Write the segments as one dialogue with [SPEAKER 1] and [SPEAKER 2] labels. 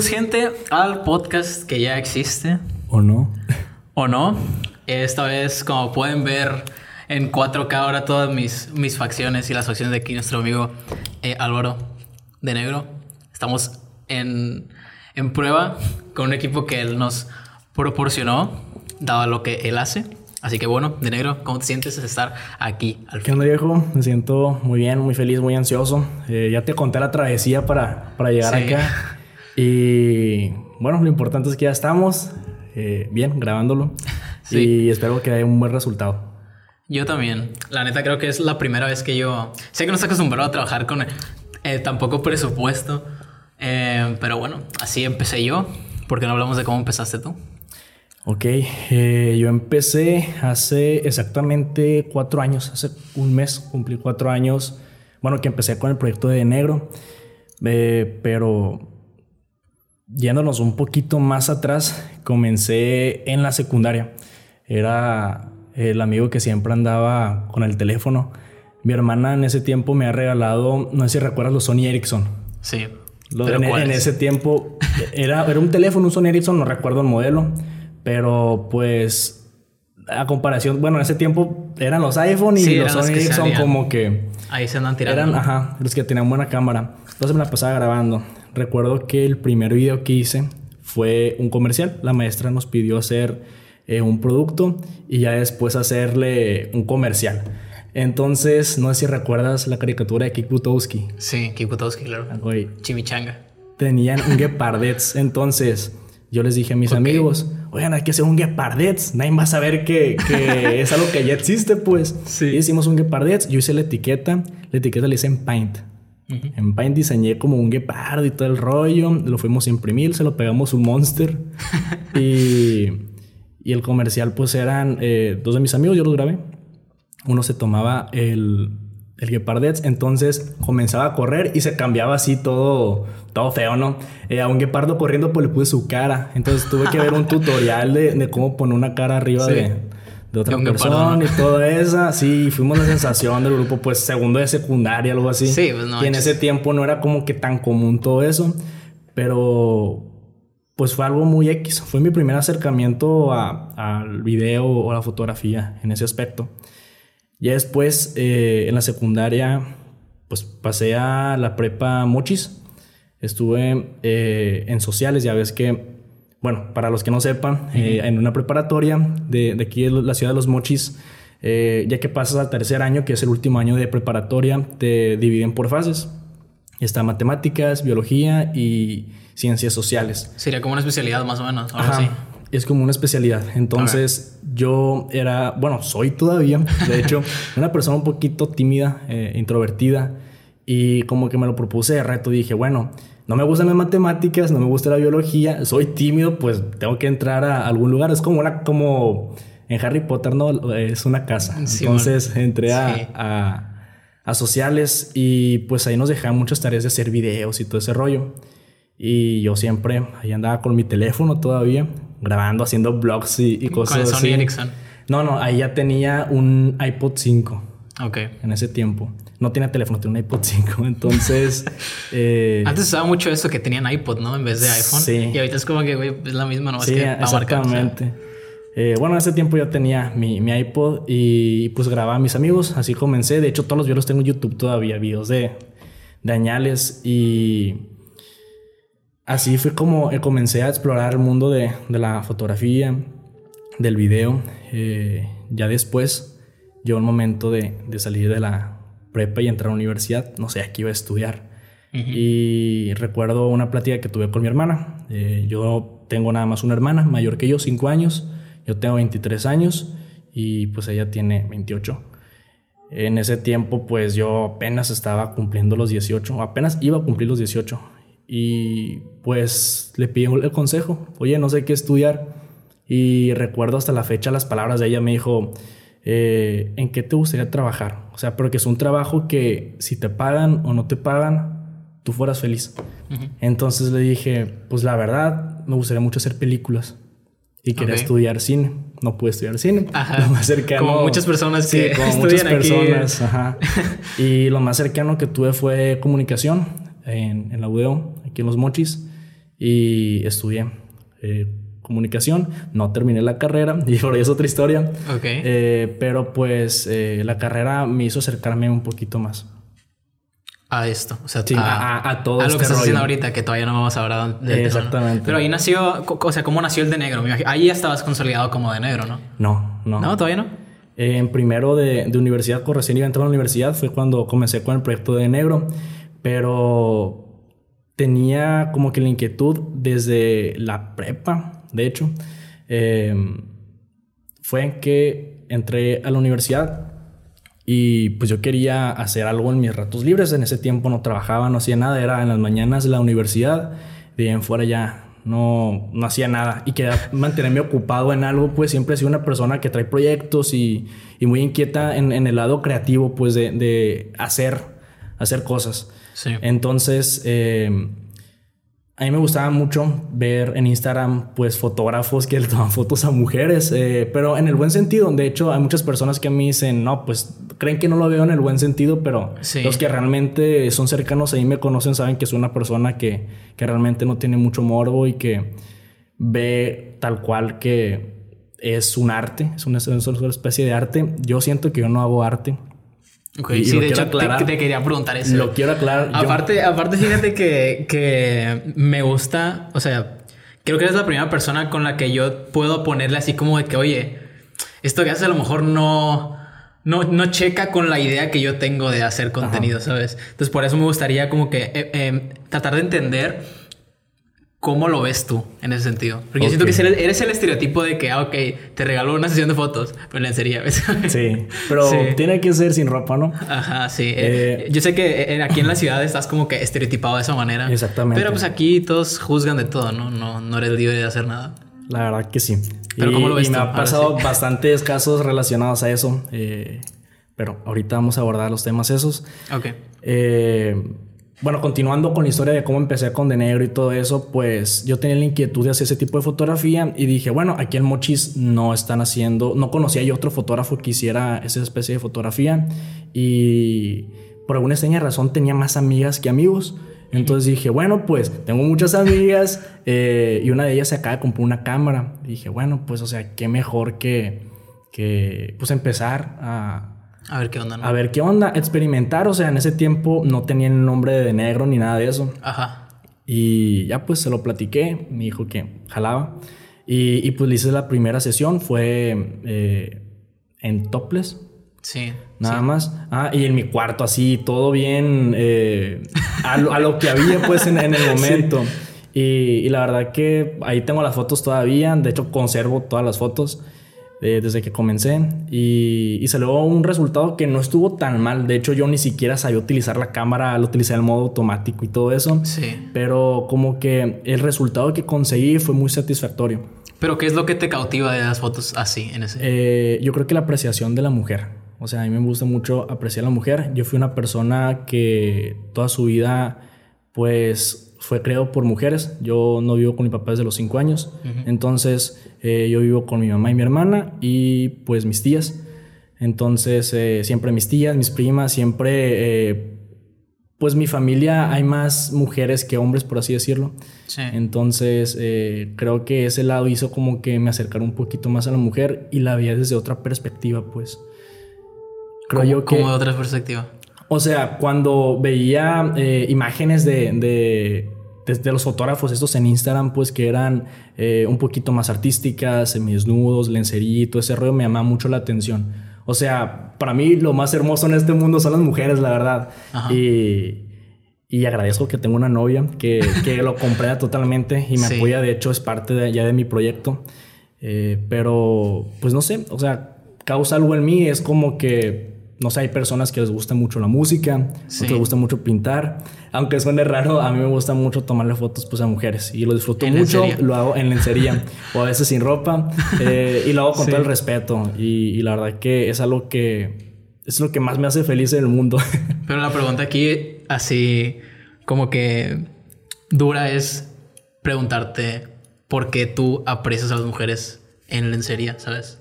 [SPEAKER 1] Bienvenidos, gente, al podcast que ya existe.
[SPEAKER 2] ¿O no?
[SPEAKER 1] ¿O no? Esta vez, como pueden ver en 4K ahora todas mis, mis facciones y las facciones de aquí, nuestro amigo eh, Álvaro de Negro. Estamos en, en prueba con un equipo que él nos proporcionó, dado lo que él hace. Así que bueno, de negro, ¿cómo te sientes de estar aquí
[SPEAKER 2] al ¿Qué onda, viejo? Me siento muy bien, muy feliz, muy ansioso. Eh, ya te conté la travesía para, para llegar acá. Y bueno, lo importante es que ya estamos eh, bien grabándolo. Y espero que haya un buen resultado.
[SPEAKER 1] Yo también. La neta creo que es la primera vez que yo... Sé que no estoy acostumbrado a trabajar con eh, tampoco presupuesto. pero bueno, así empecé yo. ¿Por qué no hablamos de cómo empezaste tú?
[SPEAKER 2] Ok, eh, yo empecé hace exactamente cuatro años, hace un mes cumplí cuatro años, bueno, que empecé con el proyecto de Negro, eh, pero yéndonos un poquito más atrás, comencé en la secundaria. Era el amigo que siempre andaba con el teléfono. Mi hermana en ese tiempo me ha regalado, no sé si recuerdas los Sony Ericsson.
[SPEAKER 1] Sí.
[SPEAKER 2] en, en, ese tiempo era, era un teléfono, un Sony Ericsson, no recuerdo el modelo pero pues a comparación, bueno, en ese tiempo eran los iPhone y los Sony Ericsson como que...
[SPEAKER 1] Ahí se andan tirando.
[SPEAKER 2] Eran, ajá, los que tenían buena cámara. Entonces me la pasaba grabando. Recuerdo que el primer video que hice fue un comercial. La maestra nos pidió hacer eh, un producto y ya después hacerle un comercial. Entonces, no sé si recuerdas la caricatura de Kik Butowski.
[SPEAKER 1] Sí, Kik Butowski, claro. Chimichanga.
[SPEAKER 2] Tenían un Gepardets. Entonces, yo les dije a mis amigos, oigan, hay que hacer un Gepardets. Nadie va a saber que, es algo que ya existe, pues. Sí. Y hicimos un Gepardets. Yo hice la etiqueta. La etiqueta la hice en Paint. En Paint diseñé como un guepardo y todo el rollo. Lo fuimos a imprimir, se lo pegamos un monster. y, y, el comercial, pues eran eh, dos de mis amigos, yo los grabé. Uno se tomaba el, el Gepardets. Entonces comenzaba a correr y se cambiaba así todo, todo feo, ¿no? Eh, a un guepardo corriendo, pues le puse su cara. Entonces tuve que ver un tutorial de, cómo poner una cara arriba de, de, otra persona y todo eso. Sí, fuimos la sensación del grupo, pues segundo de secundaria, algo así.
[SPEAKER 1] Sí, pues
[SPEAKER 2] no. Y en ese tiempo no era como que tan común todo eso. Pero pues fue algo muy X. Fue mi primer acercamiento al video o a la fotografía en ese aspecto. Ya después, eh, en la secundaria, pues pasé a la prepa Mochis. Estuve eh, en sociales, ya ves que, bueno, para los que no sepan, eh, en una preparatoria de, de, aquí de la ciudad de los Mochis, ya que pasas al tercer año, que es el último año de preparatoria, te dividen por fases. Está matemáticas, biología y ciencias sociales.
[SPEAKER 1] Sería como una especialidad más o menos, algo así
[SPEAKER 2] es como una especialidad. Entonces yo era, bueno, soy todavía, de hecho, una persona un poquito tímida, eh, introvertida, y como que me lo propuse de reto, dije, bueno, no me gustan las matemáticas, no me gusta la biología, soy tímido, pues tengo que entrar a algún lugar. Es como una, como en Harry Potter, ¿no? Es una casa. Entonces entré a, a, sociales y pues ahí nos dejaban muchas tareas de hacer videos y todo ese rollo. Y yo siempre ahí andaba con mi teléfono todavía, grabando, haciendo vlogs y, cosas
[SPEAKER 1] ¿Con el
[SPEAKER 2] Sony
[SPEAKER 1] Ericsson?
[SPEAKER 2] No, no, ahí ya tenía un iPod 5.
[SPEAKER 1] Ok.
[SPEAKER 2] En ese tiempo. No tenía teléfono, tenía un iPod 5. Entonces.
[SPEAKER 1] eh, Antes usaba mucho eso que tenían iPod, ¿no? En vez de iPhone. Sí. Y ahorita es como que, güey, es la misma, ¿no?
[SPEAKER 2] Sí,
[SPEAKER 1] que
[SPEAKER 2] exactamente. eh, bueno, en ese tiempo yo tenía mi, mi, iPod y pues grababa a mis amigos. Así comencé. De hecho, todos los videos tengo en YouTube todavía, videos de, de añales. Y así fue como eh, comencé a explorar el mundo de, la fotografía, del video. Eh, ya después llegó el momento de, salir de la prepa y entrar a la universidad. No sé, aquí iba a estudiar. Y recuerdo una plática que tuve con mi hermana. Eh, yo tengo nada más una hermana, mayor que yo, 5 años. Yo tengo 23 años y pues ella tiene 28. En ese tiempo pues yo apenas estaba cumpliendo los 18, apenas iba a cumplir los 18 y pues le pidí el consejo, oye, no sé qué estudiar. Y recuerdo hasta la fecha las palabras de ella, me dijo, eh, ¿en qué te gustaría trabajar? O sea, porque es un trabajo que si te pagan o no te pagan, tú fueras feliz. Entonces le dije, pues la verdad, me gustaría mucho hacer películas. Y quería estudiar cine. No pude estudiar cine.
[SPEAKER 1] Lo más cercano. Como muchas personas que sí, como muchas personas.
[SPEAKER 2] Ajá. y lo más cercano que tuve fue comunicación en, en la UDO, aquí en Los Mochis. y estudié eh, comunicación. No terminé la carrera y por ahí es otra historia.
[SPEAKER 1] Ok.
[SPEAKER 2] Eh, pero pues eh, la carrera me hizo acercarme un poquito más.
[SPEAKER 1] A esto, o sea,
[SPEAKER 2] Sí, a- a- a todo
[SPEAKER 1] a lo
[SPEAKER 2] este
[SPEAKER 1] que estás
[SPEAKER 2] rollo.
[SPEAKER 1] haciendo ahorita, que todavía no vamos a hablar de.
[SPEAKER 2] Exactamente.
[SPEAKER 1] Pero ahí nació, o sea, ¿cómo nació el de negro? Ahí ya estabas consolidado como de negro, ¿no?
[SPEAKER 2] No, no.
[SPEAKER 1] No, todavía no.
[SPEAKER 2] En primero de, de universidad, recién iba a entrar a la universidad, fue cuando comencé con el proyecto de negro, pero tenía como que la inquietud desde la prepa, de hecho, eh, fue en que entré a la universidad y pues yo quería hacer algo en mis ratos libres, en ese tiempo no trabajaba, no hacía nada, era en las mañanas de la universidad, de en fuera ya no, no hacía nada y quería mantenerme ocupado en algo, pues siempre he sido una persona que trae proyectos y, muy inquieta en, en el lado creativo, pues de, de hacer, hacer cosas.
[SPEAKER 1] Sí.
[SPEAKER 2] Entonces, eh, a mí me gustaba mucho ver en Instagram, pues, fotógrafos que le toman fotos a mujeres, eh, pero en el buen sentido. De hecho, hay muchas personas que a mí dicen, no, pues, creen que no lo veo en el buen sentido, pero
[SPEAKER 1] Sí.
[SPEAKER 2] los que realmente son cercanos a mí me conocen saben que soy una persona que, que realmente no tiene mucho morbo y que ve tal cual que es un arte, es una, es una especie de arte. Yo siento que yo no hago arte.
[SPEAKER 1] Ok,
[SPEAKER 2] Y-
[SPEAKER 1] sí, de hecho,
[SPEAKER 2] aclarar.
[SPEAKER 1] te, quería preguntar eso.
[SPEAKER 2] Lo quiero aclarar. yo-
[SPEAKER 1] Aparte, aparte, fíjate que, que me gusta, o sea, creo que eres la primera persona con la que yo puedo ponerle así como de que, oye, esto que haces a lo mejor no, no, no checa con la idea que yo tengo de hacer contenido, ¿sabes? Entonces, por eso me gustaría como que eh, eh, tratar de entender cómo lo ves tú en ese sentido. Porque yo siento que eres, el estereotipo de que, ah, ok, te regalo una sesión de fotos, pero en lencería, ¿ves?
[SPEAKER 2] Sí, pero
[SPEAKER 1] Sí.
[SPEAKER 2] tiene que ser sin ropa, ¿no?
[SPEAKER 1] Ajá, sí.
[SPEAKER 2] Eh,
[SPEAKER 1] Eh, yo sé que eh, aquí en la ciudad estás como que estereotipado de esa manera.
[SPEAKER 2] Exactamente.
[SPEAKER 1] Pero pues aquí todos juzgan de todo, ¿no? No, no eres libre de hacer nada.
[SPEAKER 2] La verdad que sí.
[SPEAKER 1] Pero
[SPEAKER 2] y,
[SPEAKER 1] ¿cómo lo ves
[SPEAKER 2] y me
[SPEAKER 1] tú?
[SPEAKER 2] ha pasado
[SPEAKER 1] sí.
[SPEAKER 2] bastantes casos relacionados a eso. eh, pero ahorita vamos a abordar los temas esos.
[SPEAKER 1] Ok.
[SPEAKER 2] Eh, bueno, continuando con la historia de cómo empecé con De Negro y todo eso, pues yo tenía la inquietud de hacer ese tipo de fotografía y dije, bueno, aquí en Mochis no están haciendo, no conocía yo otro fotógrafo que hiciera esa especie de fotografía y por alguna extraña razón tenía más amigas que amigos. Entonces dije, bueno, pues tengo muchas amigas eh, y una de ellas se acaba de una cámara. dije, bueno, pues o sea, qué mejor que, que pues empezar a,
[SPEAKER 1] A ver qué onda, ¿no?
[SPEAKER 2] a ver qué onda, experimentar. O sea, en ese tiempo no tenía el nombre de negro ni nada de eso.
[SPEAKER 1] Ajá.
[SPEAKER 2] Y ya pues se lo platiqué, me dijo que jalaba. Y, y pues le hice la primera sesión, fue eh, en topless,
[SPEAKER 1] Sí.
[SPEAKER 2] nada más. Ah, y en mi cuarto así, todo bien, eh, a, lo, a lo que había pues en, en el momento. Y, y la verdad que ahí tengo las fotos todavía, de hecho conservo todas las fotos eh, desde que comencé y, y salió un resultado que no estuvo tan mal. De hecho yo ni siquiera sabía utilizar la cámara, lo utilicé en modo automático y todo eso.
[SPEAKER 1] Sí.
[SPEAKER 2] Pero como que el resultado que conseguí fue muy satisfactorio.
[SPEAKER 1] Pero ¿qué es lo que te cautiva de las fotos así, en ese?
[SPEAKER 2] Eh, yo creo que la apreciación de la mujer. O sea, a mí me gusta mucho apreciar a la mujer. Yo fui una persona que toda su vida, pues, fue creado por mujeres. Yo no vivo con mi papá desde los cinco años. Entonces, eh, yo vivo con mi mamá y mi hermana y, pues, mis tías. Entonces, eh, siempre mis tías, mis primas, siempre, eh, pues, mi familia hay más mujeres que hombres, por así decirlo.
[SPEAKER 1] sí.
[SPEAKER 2] Entonces, eh, creo que ese lado hizo como que me acercara un poquito más a la mujer y la veía desde otra perspectiva, pues. Creo yo que...
[SPEAKER 1] como de otra perspectiva.
[SPEAKER 2] O sea, cuando veía eh, imágenes de, de, de- los fotógrafos estos en Instagram, pues que eran eh, un poquito más artísticas, semidesnudos, todo ese rollo, me llamaba mucho la atención. O sea, para mí lo más hermoso en este mundo son las mujeres, la verdad. Y, y agradezco que tengo una novia que, que lo comprenda totalmente y me
[SPEAKER 1] Sí.
[SPEAKER 2] apoya, de hecho es parte de, ya de mi proyecto. Eh, pero, pues no sé, o sea, causa algo en mí, es como que, no sé, hay personas que les gusta mucho la música,
[SPEAKER 1] Sí.
[SPEAKER 2] otros les gusta mucho pintar, aunque suene raro, a mí me gusta mucho tomarle fotos pues a mujeres y lo disfruto
[SPEAKER 1] ¿En
[SPEAKER 2] mucho,
[SPEAKER 1] lencería?
[SPEAKER 2] lo hago en lencería o a veces sin ropa eh, y lo hago con
[SPEAKER 1] Sí.
[SPEAKER 2] todo el respeto y, y la verdad que es algo que es lo que más me hace feliz en el mundo.
[SPEAKER 1] Pero la pregunta aquí, así como que dura, es preguntarte por qué tú aprecias a las mujeres en lencería, ¿sabes?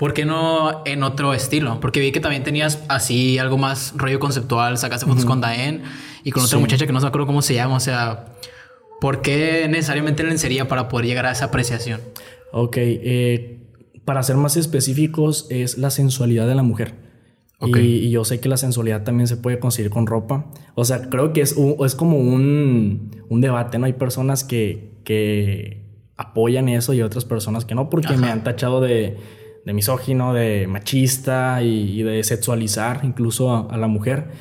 [SPEAKER 1] ¿Por qué no en otro estilo? Porque vi que también tenías así algo más rollo conceptual, sacaste fotos con Daen y con otra
[SPEAKER 2] Sí.
[SPEAKER 1] muchacha que no me acuerdo cómo se llama, o sea, ¿Por qué necesariamente lencería para poder llegar a esa apreciación?
[SPEAKER 2] Ok, eh, para ser más específicos es la sensualidad de la mujer. Y, y, yo sé que la sensualidad también se puede conseguir con ropa. O sea, creo que es, es como un, un, debate, ¿no? Hay personas que, que apoyan eso y otras personas que no, porque me han tachado de, de misógino, de machista y, de sexualizar incluso a, la mujer.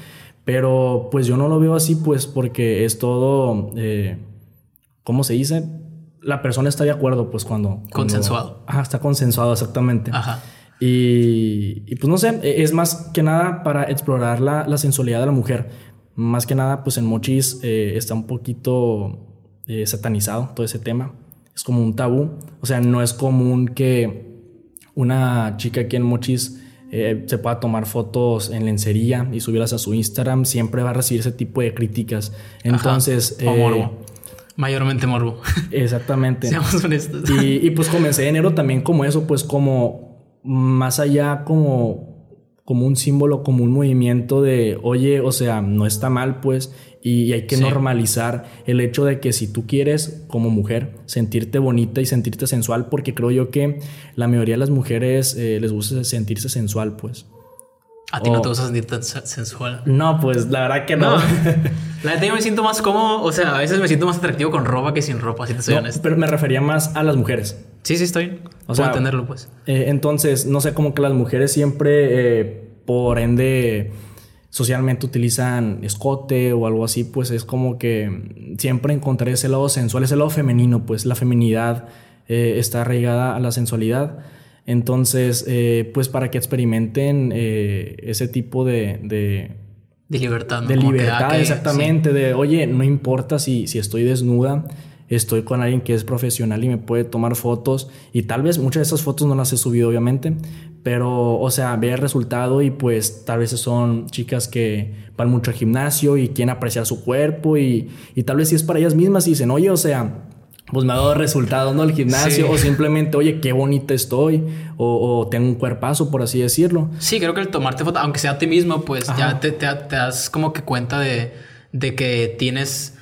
[SPEAKER 2] Pero pues yo no lo veo así, pues porque es todo... Eh, ¿cómo se dice? La persona está de acuerdo, pues cuando...
[SPEAKER 1] consensuado.
[SPEAKER 2] Ajá, está consensuado, exactamente. Ajá. Y, y, pues no sé, e, es más que nada para explorar la, la sensualidad de la mujer. Más que nada, pues en Mochis eh, está un poquito eh, satanizado todo ese tema. Es como un tabú. O sea, no es común que una chica aquí en Mochis eh, se pueda tomar fotos en lencería y subirlas a su Instagram. Siempre va a recibir ese tipo de críticas. Entonces...
[SPEAKER 1] Ajá. Mayormente morbo.
[SPEAKER 2] Exactamente.
[SPEAKER 1] Seamos honestos.
[SPEAKER 2] Y, y, pues comencé enero también como eso, pues como más allá como, como un símbolo, como un movimiento de, oye, o sea, no está mal pues, y, hay que normalizar el hecho de que si tú quieres como mujer sentirte bonita y sentirte sensual, porque creo yo que la mayoría de las mujeres eh, les gusta sentirse sensual pues.
[SPEAKER 1] ¿A ti no te gusta sentir tan sensual?
[SPEAKER 2] No, pues la verdad que no.
[SPEAKER 1] La verdad yo me siento más cómodo, o sea, a veces me siento más atractivo con ropa que sin ropa, si te soy honesto.
[SPEAKER 2] Pero me refería más a las mujeres.
[SPEAKER 1] Sí, sí, estoy. O sea, entenderlo, pues.
[SPEAKER 2] Eh, entonces, no sé, como que las mujeres siempre, eh, por ende, socialmente utilizan escote o algo así, pues es como que siempre encontraré ese lado sensual, ese lado femenino, pues la feminidad eh, está arraigada a la sensualidad. Entonces, eh, pues para que experimenten eh, ese tipo de, de,
[SPEAKER 1] libertad, ¿no?
[SPEAKER 2] De libertad, ah, exactamente. De, oye, no importa si, si estoy desnuda, estoy con alguien que es profesional y me puede tomar fotos. Y tal vez muchas de esas fotos no las he subido, obviamente. Pero, o sea, ve el resultado y pues tal vez son chicas que van mucho al gimnasio y quieren apreciar su cuerpo. Y, y tal vez si es para ellas mismas y dicen, oye, o sea pues me ha dado resultados, ¿no? El gimnasio, o simplemente, oye, qué bonita estoy, o, tengo un cuerpazo, por así decirlo.
[SPEAKER 1] Sí, creo que el tomarte foto, aunque sea a ti mismo, pues ya te, te, das como que cuenta de, de que tienes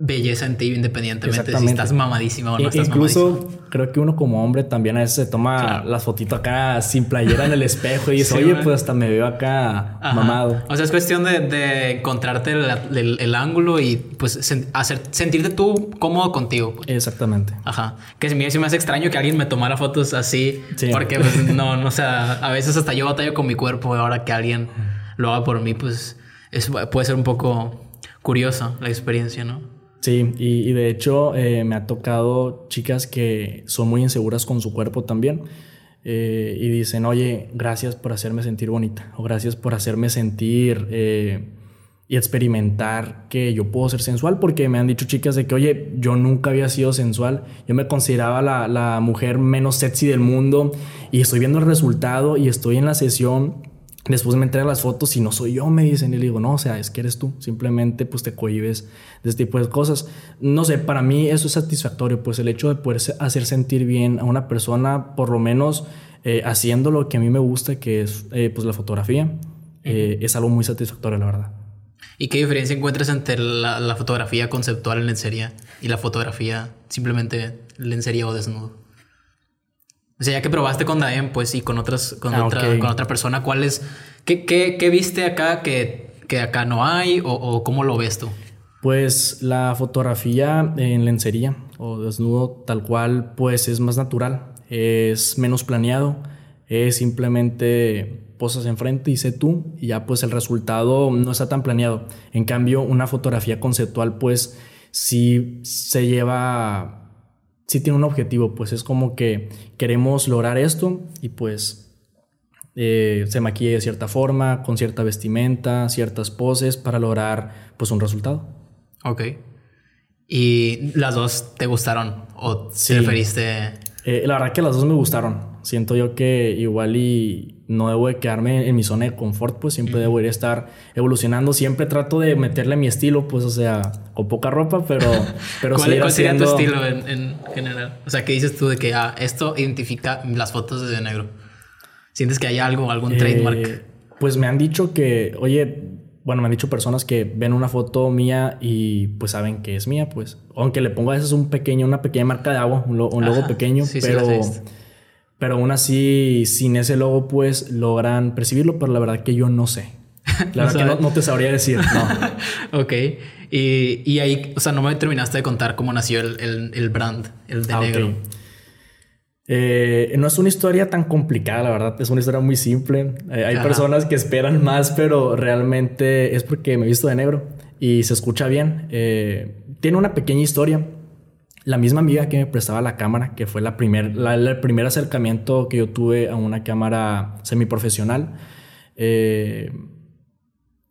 [SPEAKER 1] belleza en ti independientemente si estás mamadísima o no estás
[SPEAKER 2] Incluso creo que uno como hombre también a veces se toma las fotitos acá sin playera en el espejo y dice, oye, pues hasta me veo acá mamado.
[SPEAKER 1] O sea, es cuestión de, encontrarte el, ángulo y pues hacer, sentirte tú cómodo contigo. Pues.
[SPEAKER 2] Exactamente.
[SPEAKER 1] Ajá. Que si me, si me hace extraño que alguien me tomara fotos así, porque pues, no, no, o sea, a veces hasta yo batallo con mi cuerpo y ahora que alguien lo haga por mí, pues es, puede ser un poco curioso la experiencia, ¿no?
[SPEAKER 2] Sí, y, de hecho eh, me ha tocado chicas que son muy inseguras con su cuerpo también eh, y dicen, oye, gracias por hacerme sentir bonita o gracias por hacerme sentir eh, y experimentar que yo puedo ser sensual porque me han dicho chicas de que, oye, yo nunca había sido sensual, yo me consideraba la, la mujer menos sexy del mundo y estoy viendo el resultado y estoy en la sesión Después me entrega las fotos y no soy yo, me dicen. Y le digo, no, o sea, es que eres tú. Simplemente pues te cohibes de este tipo de cosas. No sé, para mí eso es satisfactorio, pues el hecho de poder hacer sentir bien a una persona, por lo menos eh, haciendo lo que a mí me gusta, que es eh, pues la fotografía, eh, es algo muy satisfactorio, la verdad.
[SPEAKER 1] ¿Y qué diferencia encuentras entre la, fotografía conceptual en lencería y la fotografía simplemente lencería o desnudo? O sea, ya que probaste con Daem, pues, y con otras, con, ah, otra, con otra persona, ¿cuál es, qué, qué, qué viste acá que, que, acá no hay o, o, cómo lo ves tú?
[SPEAKER 2] Pues la fotografía en lencería o desnudo tal cual, pues es más natural, es menos planeado, es simplemente posas enfrente y sé tú y ya pues el resultado no está tan planeado. En cambio, una fotografía conceptual pues sí se lleva sí tiene un objetivo, pues es como que queremos lograr esto y pues eh, se maquilla de cierta forma, con cierta vestimenta, ciertas poses para lograr pues un resultado.
[SPEAKER 1] Ok. ¿Y las dos te gustaron o preferiste?
[SPEAKER 2] Eh, la verdad que las dos me gustaron. Siento yo que igual y no debo de quedarme en mi zona de confort, pues siempre debo ir a estar evolucionando. Siempre trato de meterle mi estilo, pues, o sea, con poca ropa, pero... pero
[SPEAKER 1] ¿Cuál, ¿cuál sería tu estilo en, general? O sea, ¿qué dices tú de que ah, esto identifica las fotos de negro? ¿Sientes que hay algo, algún eh, trademark?
[SPEAKER 2] Pues me han dicho que, oye, bueno, me han dicho personas que ven una foto mía y pues saben que es mía, pues. Aunque le pongo a veces un pequeño, una pequeña marca de agua, un, logo pequeño, pero, pero aún así, sin ese logo, pues logran percibirlo, pero la verdad que yo no sé. La verdad que no, te sabría decir,
[SPEAKER 1] no. ok. Y, y, ahí, o sea, no me terminaste de contar cómo nació el, el, brand, el de ah, negro.
[SPEAKER 2] Eh, no es una historia tan complicada, la verdad, es una historia muy simple. Eh, hay personas que esperan más, pero realmente es porque me he visto de negro y se escucha bien. Eh, tiene una pequeña historia. La misma amiga que me prestaba la cámara, que fue la primer, el primer acercamiento que yo tuve a una cámara semiprofesional, eh,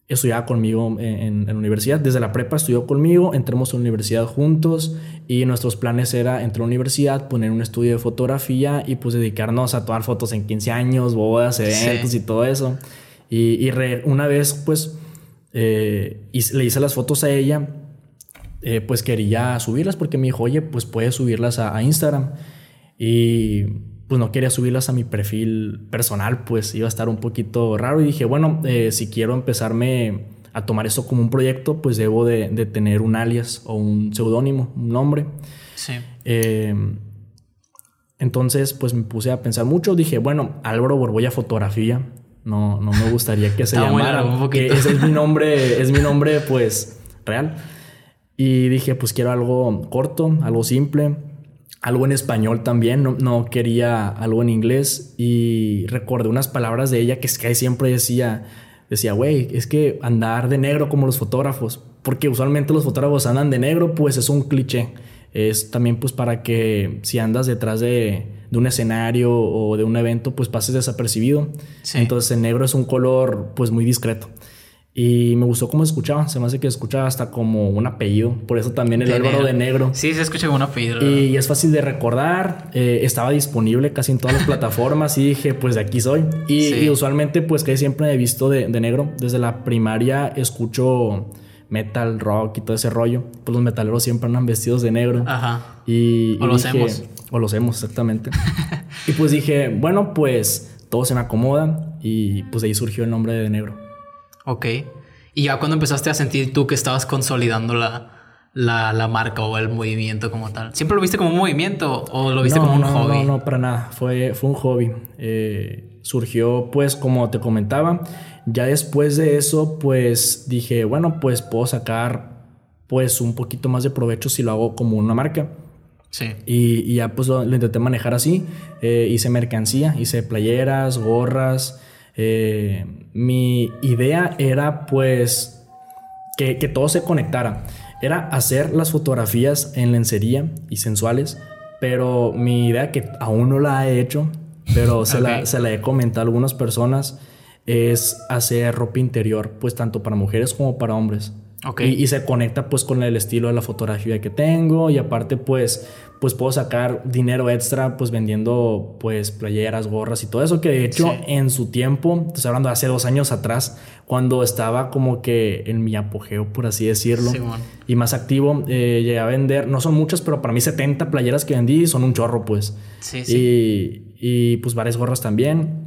[SPEAKER 2] estudiaba conmigo en, la universidad. Desde la prepa estudió conmigo, entramos a la universidad juntos y nuestros planes era entrar a la universidad, poner un estudio de fotografía y pues dedicarnos a tomar fotos en 15 años, bodas, eventos y todo eso. Y, una vez pues eh, le hice las fotos a ella, eh, pues quería subirlas porque me dijo, oye, pues puedes subirlas a Instagram. Y pues no quería subirlas a mi perfil personal, pues iba a estar un poquito raro y dije, bueno, eh, si quiero empezarme a tomar esto como un proyecto, pues debo de, tener un alias o un seudónimo, un nombre. Sí. Em, entonces, pues me puse a pensar mucho, dije, bueno, Álvaro Borbolla Fotografía, no, no me gustaría que se llamara, que ese es mi nombre, es mi nombre, pues, real. Y dije, pues quiero algo corto, algo simple algo en español también, no, quería algo en inglés y recordé unas palabras de ella que es que siempre decía, decía, güey, es que andar de negro como los fotógrafos, porque usualmente los fotógrafos andan de negro, pues es un cliché. Es también pues para que si andas detrás de, de un escenario o de un evento, pues pases desapercibido. Entonces el negro es un color pues muy discreto. Y me gustó cómo escuchaba. Se me hace que escuchaba hasta como un apellido. Por eso también el Álvaro de Negro.
[SPEAKER 1] Sí, se escucha como un apellido.
[SPEAKER 2] Y es fácil de recordar. Eh, estaba disponible casi en todas las plataformas. Y dije, pues de aquí soy. Y, usualmente, pues que siempre he visto de, negro. Desde la primaria escucho metal, rock y todo ese rollo. Pues los metaleros siempre andan vestidos de negro. Ajá. Y,
[SPEAKER 1] o los hemos.
[SPEAKER 2] O los hemos, exactamente. y pues dije, bueno, pues todo se me acomoda. Y pues de ahí surgió el nombre de negro.
[SPEAKER 1] Ok. Y ya cuando empezaste a sentir tú que estabas consolidando la, la, marca o el movimiento como tal. ¿Siempre lo viste como un movimiento o lo viste como un hobby?
[SPEAKER 2] No, no, para nada. Fue, fue un hobby. Eh, surgió, pues, como te comentaba. Ya después de eso, pues dije, bueno, pues puedo sacar, pues, un poquito más de provecho si lo hago como una marca. Sí. Y, ya, pues, lo, intenté manejar así. Eh, hice mercancía, hice playeras, gorras. Eh, mi idea era pues que, todo se conectara. Era hacer las fotografías en lencería y sensuales, pero mi idea que aún no la he hecho, pero se, la, se la he comentado a algunas personas, es hacer ropa interior, pues tanto para mujeres como para hombres. Y, se conecta pues con el estilo de la fotografía que tengo. Y aparte pues pues puedo sacar dinero extra pues vendiendo pues playeras, gorras y todo eso que de hecho en su tiempo, estoy hablando de hace dos años atrás, cuando estaba como que en mi apogeo por así decirlo y más activo, eh, llegué a vender, no son muchas pero para mí 70 playeras que vendí son un chorro pues. Sí, y, y pues varias gorras también,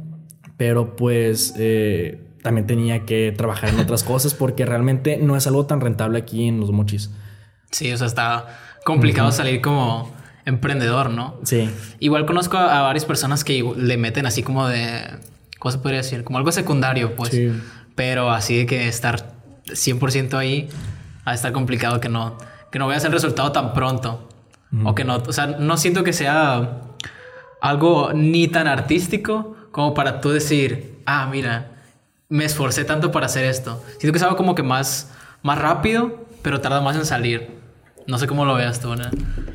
[SPEAKER 2] pero pues... Eh, también tenía que trabajar en otras cosas porque realmente no es algo tan rentable aquí en los mochis.
[SPEAKER 1] Sí, o sea, está complicado salir como emprendedor, ¿no?
[SPEAKER 2] Sí.
[SPEAKER 1] Igual conozco a, varias personas que le meten así como de, ¿cómo se podría decir? Como algo secundario, pues. Sí. Pero así de que estar 100% ahí, a estar complicado que no, que no veas el resultado tan pronto. O que no, o sea, no siento que sea algo ni tan artístico como para tú decir, ah, mira, me esforcé tanto para hacer esto. Siento que es algo como que más, más rápido, pero tarda más en salir. No sé cómo lo veas tú, ¿no?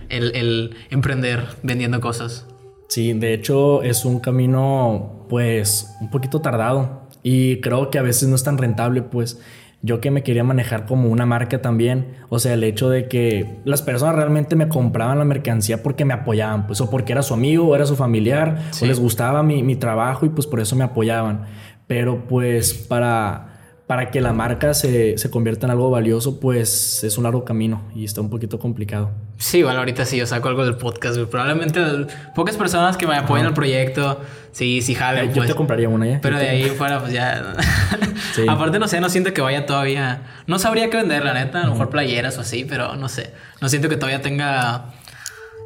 [SPEAKER 1] el, el emprender vendiendo cosas.
[SPEAKER 2] Sí, de hecho es un camino pues un poquito tardado y creo que a veces no es tan rentable pues yo que me quería manejar como una marca también, o sea, el hecho de que las personas realmente me compraban la mercancía porque me apoyaban, pues o porque era su amigo o era su familiar, o les gustaba mi, mi, trabajo y pues por eso me apoyaban. Pero pues para, para que la marca se, se, convierta en algo valioso, pues es un largo camino y está un poquito complicado.
[SPEAKER 1] Sí, bueno, ahorita sí yo saco algo del podcast, Probablemente pocas personas que me apoyen al proyecto, sí, sí jalen.
[SPEAKER 2] yo te pues. compraría una ya.
[SPEAKER 1] Pero de ahí fuera, pues ya. Aparte, no sé, no siento que vaya todavía. No sabría qué vender, la neta. A lo mejor playeras o así, pero no sé. No siento que todavía tenga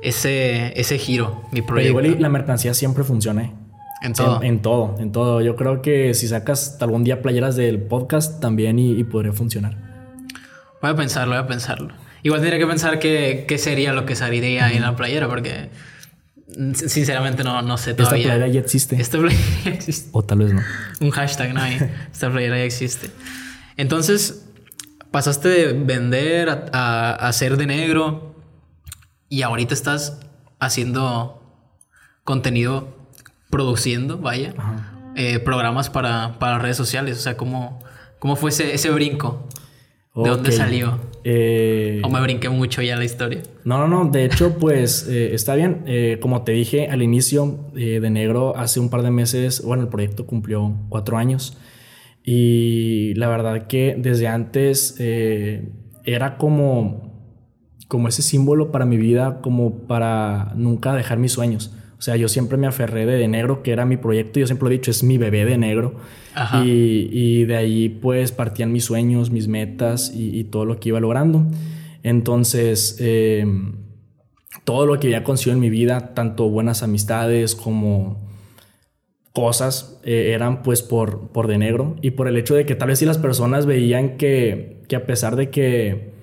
[SPEAKER 1] ese, ese giro, mi proyecto.
[SPEAKER 2] Pero igual la mercancía siempre funciona. ¿eh?
[SPEAKER 1] En todo.
[SPEAKER 2] En, todo, en todo. Yo creo que si sacas algún día playeras del podcast también y, podría funcionar.
[SPEAKER 1] Voy a pensarlo, voy a pensarlo. Igual tendría que pensar qué, qué sería lo que saliría en la playera, porque sinceramente no, no sé todavía.
[SPEAKER 2] Esta playera ya existe.
[SPEAKER 1] Esta playera ya existe.
[SPEAKER 2] O tal vez no.
[SPEAKER 1] Un hashtag, no Esta playera ya existe. Entonces, pasaste de vender a, a, a hacer de negro y ahorita estás haciendo contenido produciendo, vaya, eh, programas para, para, redes sociales. O sea, ¿cómo, cómo fue ese, ese brinco? ¿De dónde salió?
[SPEAKER 2] Eh,
[SPEAKER 1] ¿O me brinqué mucho ya la historia?
[SPEAKER 2] No, no, no. De hecho, pues eh, está bien. como te dije al inicio de negro, hace un par de meses, bueno, el proyecto cumplió cuatro años. Y la verdad que desde antes era como, como ese símbolo para mi vida, como para nunca dejar mis sueños. O sea, yo siempre me aferré de, de negro, que era mi proyecto. Yo siempre lo he dicho, es mi bebé de negro. Y, y, de ahí pues partían mis sueños, mis metas y, todo lo que iba logrando. Entonces, eh, todo lo que había conseguido en mi vida, tanto buenas amistades como cosas, eh, eran pues por, por de negro. Y por el hecho de que tal vez si las personas veían que, que a pesar de que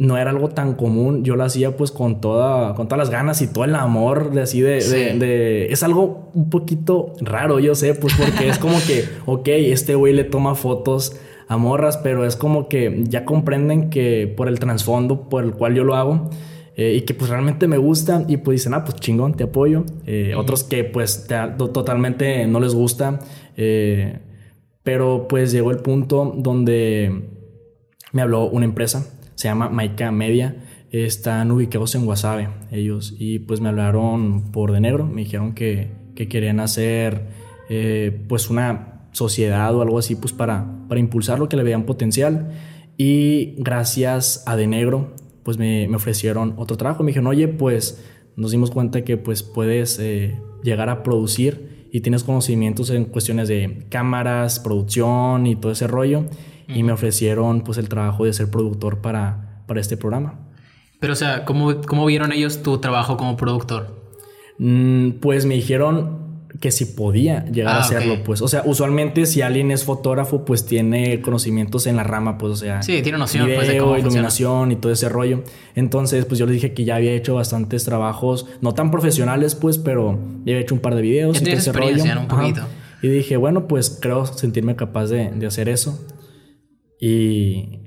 [SPEAKER 2] no era algo tan común. Yo lo hacía pues con toda, con todas las ganas y todo el amor de así de, de, es algo un poquito raro, yo sé, pues porque es como que, ok, este güey le toma fotos a morras, pero es como que ya comprenden que por el trasfondo por el cual yo lo hago. Eh, y que pues realmente me gusta y pues dicen, ah, pues chingón, te apoyo. Eh, otros que pues totalmente no les gusta. Eh, pero pues llegó el punto donde me habló una empresa se llama Maika Media. Están ubicados en Wasabe ellos. Y pues me hablaron por de negro, me dijeron que, que querían hacer eh, pues una sociedad o algo así pues para, para impulsar lo que le veían potencial. Y gracias a de negro pues me, me ofrecieron otro trabajo, me dijeron oye pues nos dimos cuenta que pues puedes eh, llegar a producir y tienes conocimientos en cuestiones de cámaras, producción y todo ese rollo y me ofrecieron pues el trabajo de ser productor para, para este programa.
[SPEAKER 1] Pero o sea, ¿cómo, ¿cómo vieron ellos tu trabajo como productor?
[SPEAKER 2] Mm, pues me dijeron que si podía llegar a ah, hacerlo, pues. O sea, usualmente si alguien es fotógrafo, pues tiene conocimientos en la rama, pues, o sea.
[SPEAKER 1] Sí, tiene noción,
[SPEAKER 2] pues, de cómo iluminación y todo ese rollo. Entonces, pues yo le dije que ya había hecho bastantes trabajos, no tan profesionales, pues, pero ya había hecho un par de videos
[SPEAKER 1] y todo ese rollo. Un poquito.
[SPEAKER 2] Y dije, bueno, pues creo sentirme capaz de, de hacer eso. Y,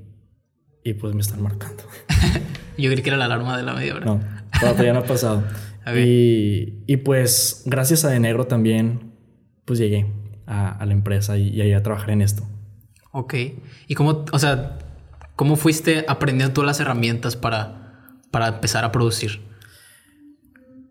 [SPEAKER 2] y pues me están marcando.
[SPEAKER 1] Yo creí que era la alarma de la media hora.
[SPEAKER 2] No, todavía no ha pasado. y, y, pues gracias a De Negro también, pues llegué a, a la empresa y, y, a trabajar en esto.
[SPEAKER 1] Ok. ¿Y cómo, o sea, cómo fuiste aprendiendo todas las herramientas para, para empezar a producir?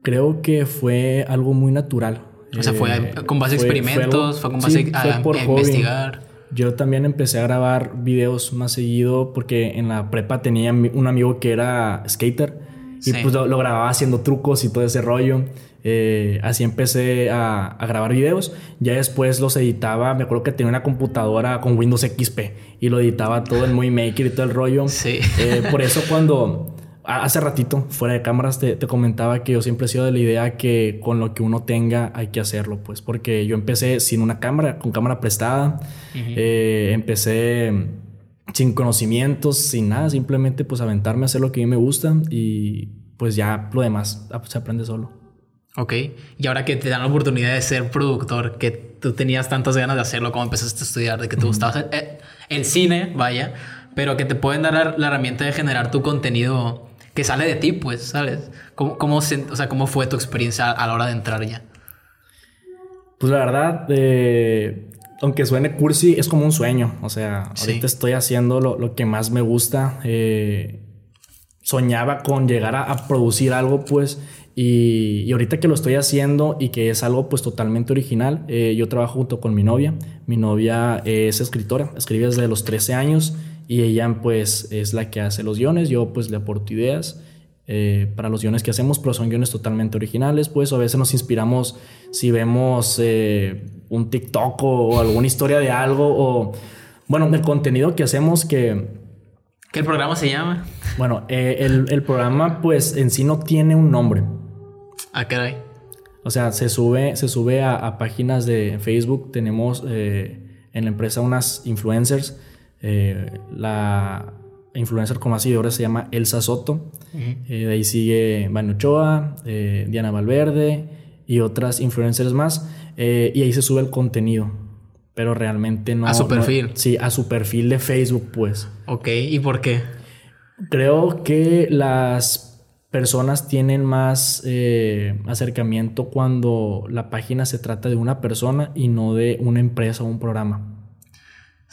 [SPEAKER 2] Creo que fue algo muy natural.
[SPEAKER 1] O sea, fue eh, con base a experimentos, fue, con base a, a investigar.
[SPEAKER 2] Yo también empecé a grabar videos más seguido porque en la prepa tenía un amigo que era skater y pues lo, grababa haciendo trucos y todo ese rollo. Eh, así empecé a, grabar videos. Ya después los editaba. Me acuerdo que tenía una computadora con Windows XP y lo editaba todo en Movie Maker y todo el rollo.
[SPEAKER 1] Sí.
[SPEAKER 2] Eh, por eso cuando Hace ratito, fuera de cámaras, te, comentaba que yo siempre he sido de la idea que con lo que uno tenga hay que hacerlo, pues, porque yo empecé sin una cámara, con cámara prestada, eh, empecé sin conocimientos, sin nada, simplemente pues aventarme a hacer lo que a mí me gusta y pues ya lo demás ah, se aprende solo.
[SPEAKER 1] Ok, y ahora que te dan la oportunidad de ser productor, que tú tenías tantas ganas de hacerlo como empezaste a estudiar, de que te gustaba hacer, el cine, vaya, pero que te pueden dar la herramienta de generar tu contenido que sale de ti, pues, ¿sabes? ¿Cómo, cómo, o sea, ¿Cómo fue tu experiencia a la hora de entrar ya?
[SPEAKER 2] Pues la verdad, eh, aunque suene cursi, es como un sueño. O sea, ahorita estoy haciendo lo, lo, que más me gusta. Eh, soñaba con llegar a, producir algo, pues, Y, y, ahorita que lo estoy haciendo y que es algo pues totalmente original, eh, yo trabajo junto con mi novia. Mi novia es escritora, escribe desde los 13 años y ella pues es la que hace los guiones, yo pues le aporto ideas. Eh, para los guiones que hacemos, pero son guiones totalmente originales, pues a veces nos inspiramos si vemos eh, un TikTok o, alguna historia de algo o, bueno, el contenido que hacemos que...
[SPEAKER 1] ¿Qué el programa se llama?
[SPEAKER 2] Bueno, eh, el, el, programa pues en sí no tiene un nombre.
[SPEAKER 1] Ah, caray.
[SPEAKER 2] O sea, se sube, se sube a, a páginas de Facebook, tenemos en la empresa unas influencers, la influencer con más seguidores se llama Elsa Soto. eh, de ahí sigue Vane Ochoa, eh, Diana Valverde y otras influencers más. Eh, y ahí se sube el contenido. Pero realmente no.
[SPEAKER 1] A su perfil.
[SPEAKER 2] No, sí, a su perfil de Facebook, pues.
[SPEAKER 1] Ok, ¿y por qué?
[SPEAKER 2] Creo que las personas tienen más eh, acercamiento cuando la página se trata de una persona y no de una empresa o un programa.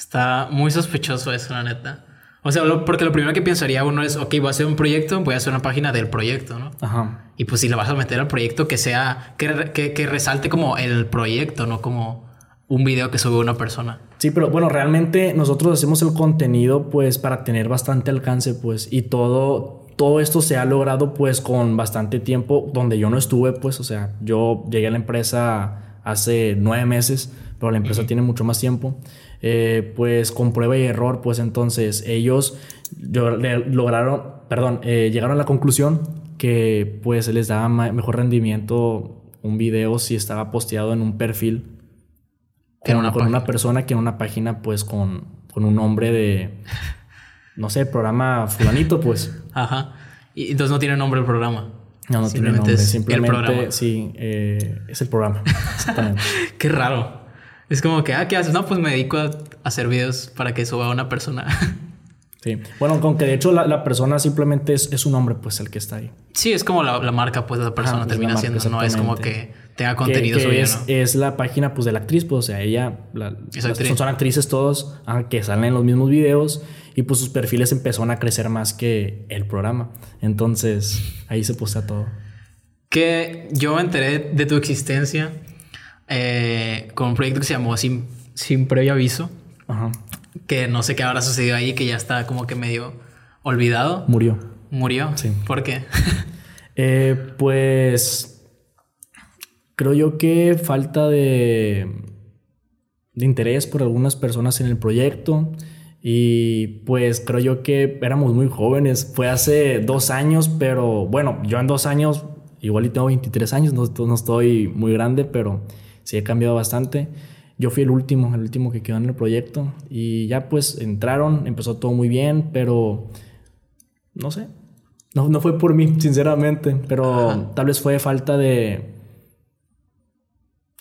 [SPEAKER 1] Está muy sospechoso eso, la neta. O sea, lo, porque lo primero que pensaría uno es, ok, voy a hacer un proyecto, voy a hacer una página del proyecto, ¿no?
[SPEAKER 2] Ajá.
[SPEAKER 1] Y pues si le vas a meter al proyecto, que sea, que, que, que resalte como el proyecto, no como un video que sube una persona.
[SPEAKER 2] Sí, pero bueno, realmente nosotros hacemos el contenido pues para tener bastante alcance, pues, y todo, todo esto se ha logrado pues con bastante tiempo donde yo no estuve, pues, o sea, yo llegué a la empresa hace nueve meses, pero la empresa uh -huh. tiene mucho más tiempo. Eh, pues con prueba y error, pues entonces ellos lograron, perdón, eh, llegaron a la conclusión que pues les daba mejor rendimiento un video si estaba posteado en un perfil
[SPEAKER 1] que
[SPEAKER 2] con,
[SPEAKER 1] una,
[SPEAKER 2] con una persona que en una página pues con, con un nombre de, no sé, programa fulanito pues.
[SPEAKER 1] Ajá. Y entonces no tiene nombre el programa.
[SPEAKER 2] No, no tiene nombre. Simplemente, sí, eh, es el programa. Exactamente.
[SPEAKER 1] Qué raro. Es como que, ah, ¿qué haces? No, pues me dedico a hacer videos para que suba una persona.
[SPEAKER 2] Sí. Bueno, con que de hecho la, la persona simplemente es, es, un hombre, pues el que está ahí.
[SPEAKER 1] Sí, es como la, la marca, pues la persona ah, termina marca, siendo, no es como que tenga contenido
[SPEAKER 2] que, que
[SPEAKER 1] suyo,
[SPEAKER 2] es,
[SPEAKER 1] ¿no?
[SPEAKER 2] es la página pues de la actriz, pues o sea, ella, la, actriz. Son, son, actrices todos ah, que salen en los mismos videos y pues sus perfiles empezaron a crecer más que el programa. Entonces ahí se postea todo.
[SPEAKER 1] Que yo me enteré de tu existencia eh, con un proyecto que se llamó Sin, Sin Previo Aviso.
[SPEAKER 2] Ajá.
[SPEAKER 1] Que no sé qué habrá sucedido ahí, que ya está como que medio olvidado.
[SPEAKER 2] Murió.
[SPEAKER 1] Murió.
[SPEAKER 2] Sí.
[SPEAKER 1] ¿Por qué?
[SPEAKER 2] eh, pues creo yo que falta de, de interés por algunas personas en el proyecto. Y pues creo yo que éramos muy jóvenes. Fue hace dos años, pero bueno, yo en dos años, igual y tengo 23 años, no, no estoy muy grande, pero sí he cambiado bastante. Yo fui el último, el último que quedó en el proyecto y ya pues entraron, empezó todo muy bien, pero no sé, no, no fue por mí, sinceramente, pero Ajá. tal vez fue falta de,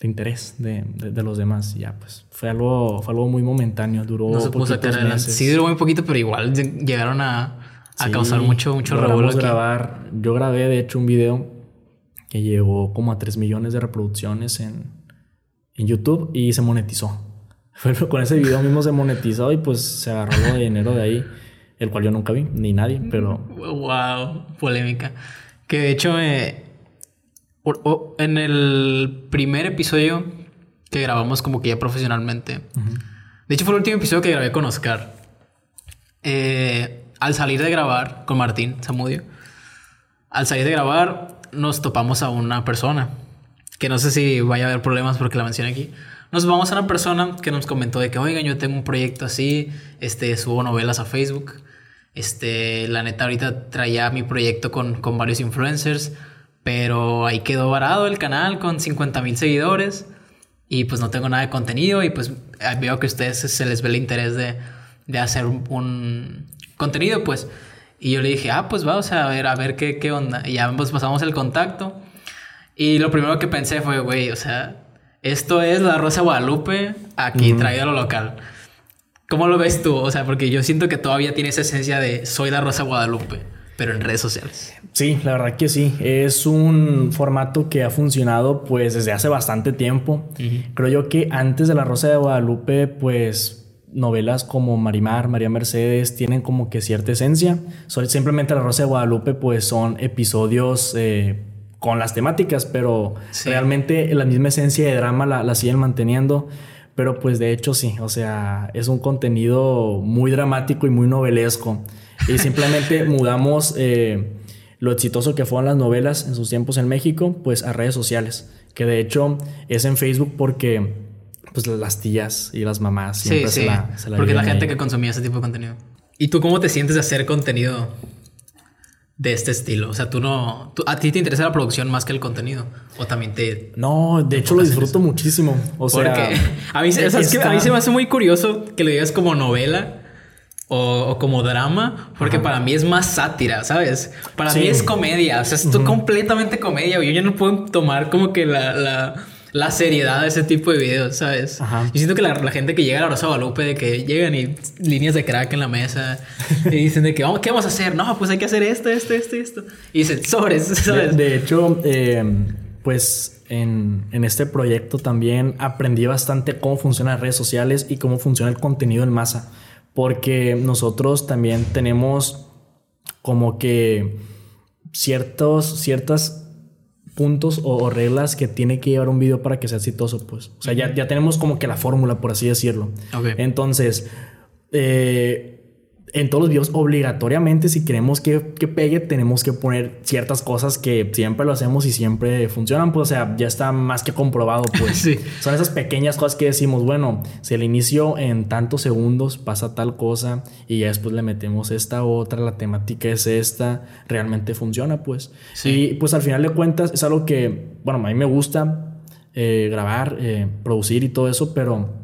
[SPEAKER 2] de interés de, de, de, los demás. Y ya pues fue algo, fue algo muy momentáneo, duró
[SPEAKER 1] no se puso. Sí, duró muy poquito, pero igual llegaron a, a sí, causar mucho, mucho
[SPEAKER 2] revuelo. grabar, yo grabé de hecho un video que llegó como a 3 millones de reproducciones en en YouTube y se monetizó. Con ese video mismo se monetizó y pues se agarró de dinero de ahí, el cual yo nunca vi, ni nadie, pero...
[SPEAKER 1] Wow, polémica. Que de hecho, eh, en el primer episodio que grabamos como que ya profesionalmente, uh -huh. de hecho fue el último episodio que grabé con Oscar. Eh, al salir de grabar con Martín Zamudio, al salir de grabar nos topamos a una persona que no sé si vaya a haber problemas porque la mencioné aquí. Nos vamos a una persona que nos comentó de que, oigan, yo tengo un proyecto así, este, subo novelas a Facebook. Este, la neta, ahorita traía mi proyecto con, con varios influencers, pero ahí quedó varado el canal con 50 mil seguidores y pues no tengo nada de contenido y pues veo que a ustedes se les ve el interés de, de hacer un, un, contenido, pues. Y yo le dije, ah, pues vamos a ver, a ver qué, qué onda. Y ya pues pasamos el contacto. Y lo primero que pensé fue, güey, o sea, esto es la Rosa Guadalupe aquí uh -huh. traído a lo local. ¿Cómo lo ves tú? O sea, porque yo siento que todavía tiene esa esencia de soy la Rosa Guadalupe, pero en redes sociales.
[SPEAKER 2] Sí, la verdad que sí. Es un formato que ha funcionado pues desde hace bastante tiempo. Uh -huh. Creo yo que antes de la Rosa de Guadalupe, pues novelas como Marimar, María Mercedes tienen como que cierta esencia. Simplemente la Rosa de Guadalupe pues son episodios... Eh, con las temáticas, pero realmente la misma esencia de drama la, la siguen manteniendo. Pero pues de hecho sí, o sea, es un contenido muy dramático y muy novelesco. Y simplemente mudamos eh, lo exitoso que fueron las novelas en sus tiempos en México, pues a redes sociales. Que de hecho es en Facebook porque pues las tías y las mamás siempre
[SPEAKER 1] sí, sí. Se la, Porque la gente que consumía ese tipo de contenido. ¿Y tú cómo te sientes de hacer contenido de este estilo? O sea, tú no. ¿A ti te interesa la producción más que el contenido? ¿O también te.?
[SPEAKER 2] No, de hecho lo disfruto muchísimo. O sea.
[SPEAKER 1] a mí, que a mí se me hace muy curioso que lo digas como novela. O, como drama, porque para mí es más sátira, ¿sabes? Para mí es comedia, o sea, es completamente comedia. Yo ya no puedo tomar como que la la seriedad de ese tipo de videos, ¿sabes? Ajá. Yo siento que la, gente que llega a la Rosa Guadalupe, de que llegan y líneas de crack en la mesa y dicen de que, vamos, ¿qué vamos a hacer? No, pues hay que hacer esto, esto, esto, esto. Y dicen, sobres, ¿sabes?
[SPEAKER 2] De, hecho, eh, pues en, en, este proyecto también aprendí bastante cómo funcionan las redes sociales y cómo funciona el contenido en masa. Porque nosotros también tenemos como que ciertos, ciertas puntos o, reglas que tiene que llevar un video para que sea exitoso, pues. O sea, ya, ya tenemos como que la fórmula, por así decirlo. Entonces, eh, en todos los videos, obligatoriamente, si queremos que, pegue, tenemos que poner ciertas cosas que siempre lo hacemos y siempre funcionan. Pues, o sea, ya está más que comprobado, pues. Son esas pequeñas cosas que decimos, bueno, si el inicio en tantos segundos pasa tal cosa y ya después le metemos esta otra, la temática es esta, realmente funciona, pues. Y pues al final de cuentas es algo que, bueno, a mí me gusta eh, grabar, eh, producir y todo eso, pero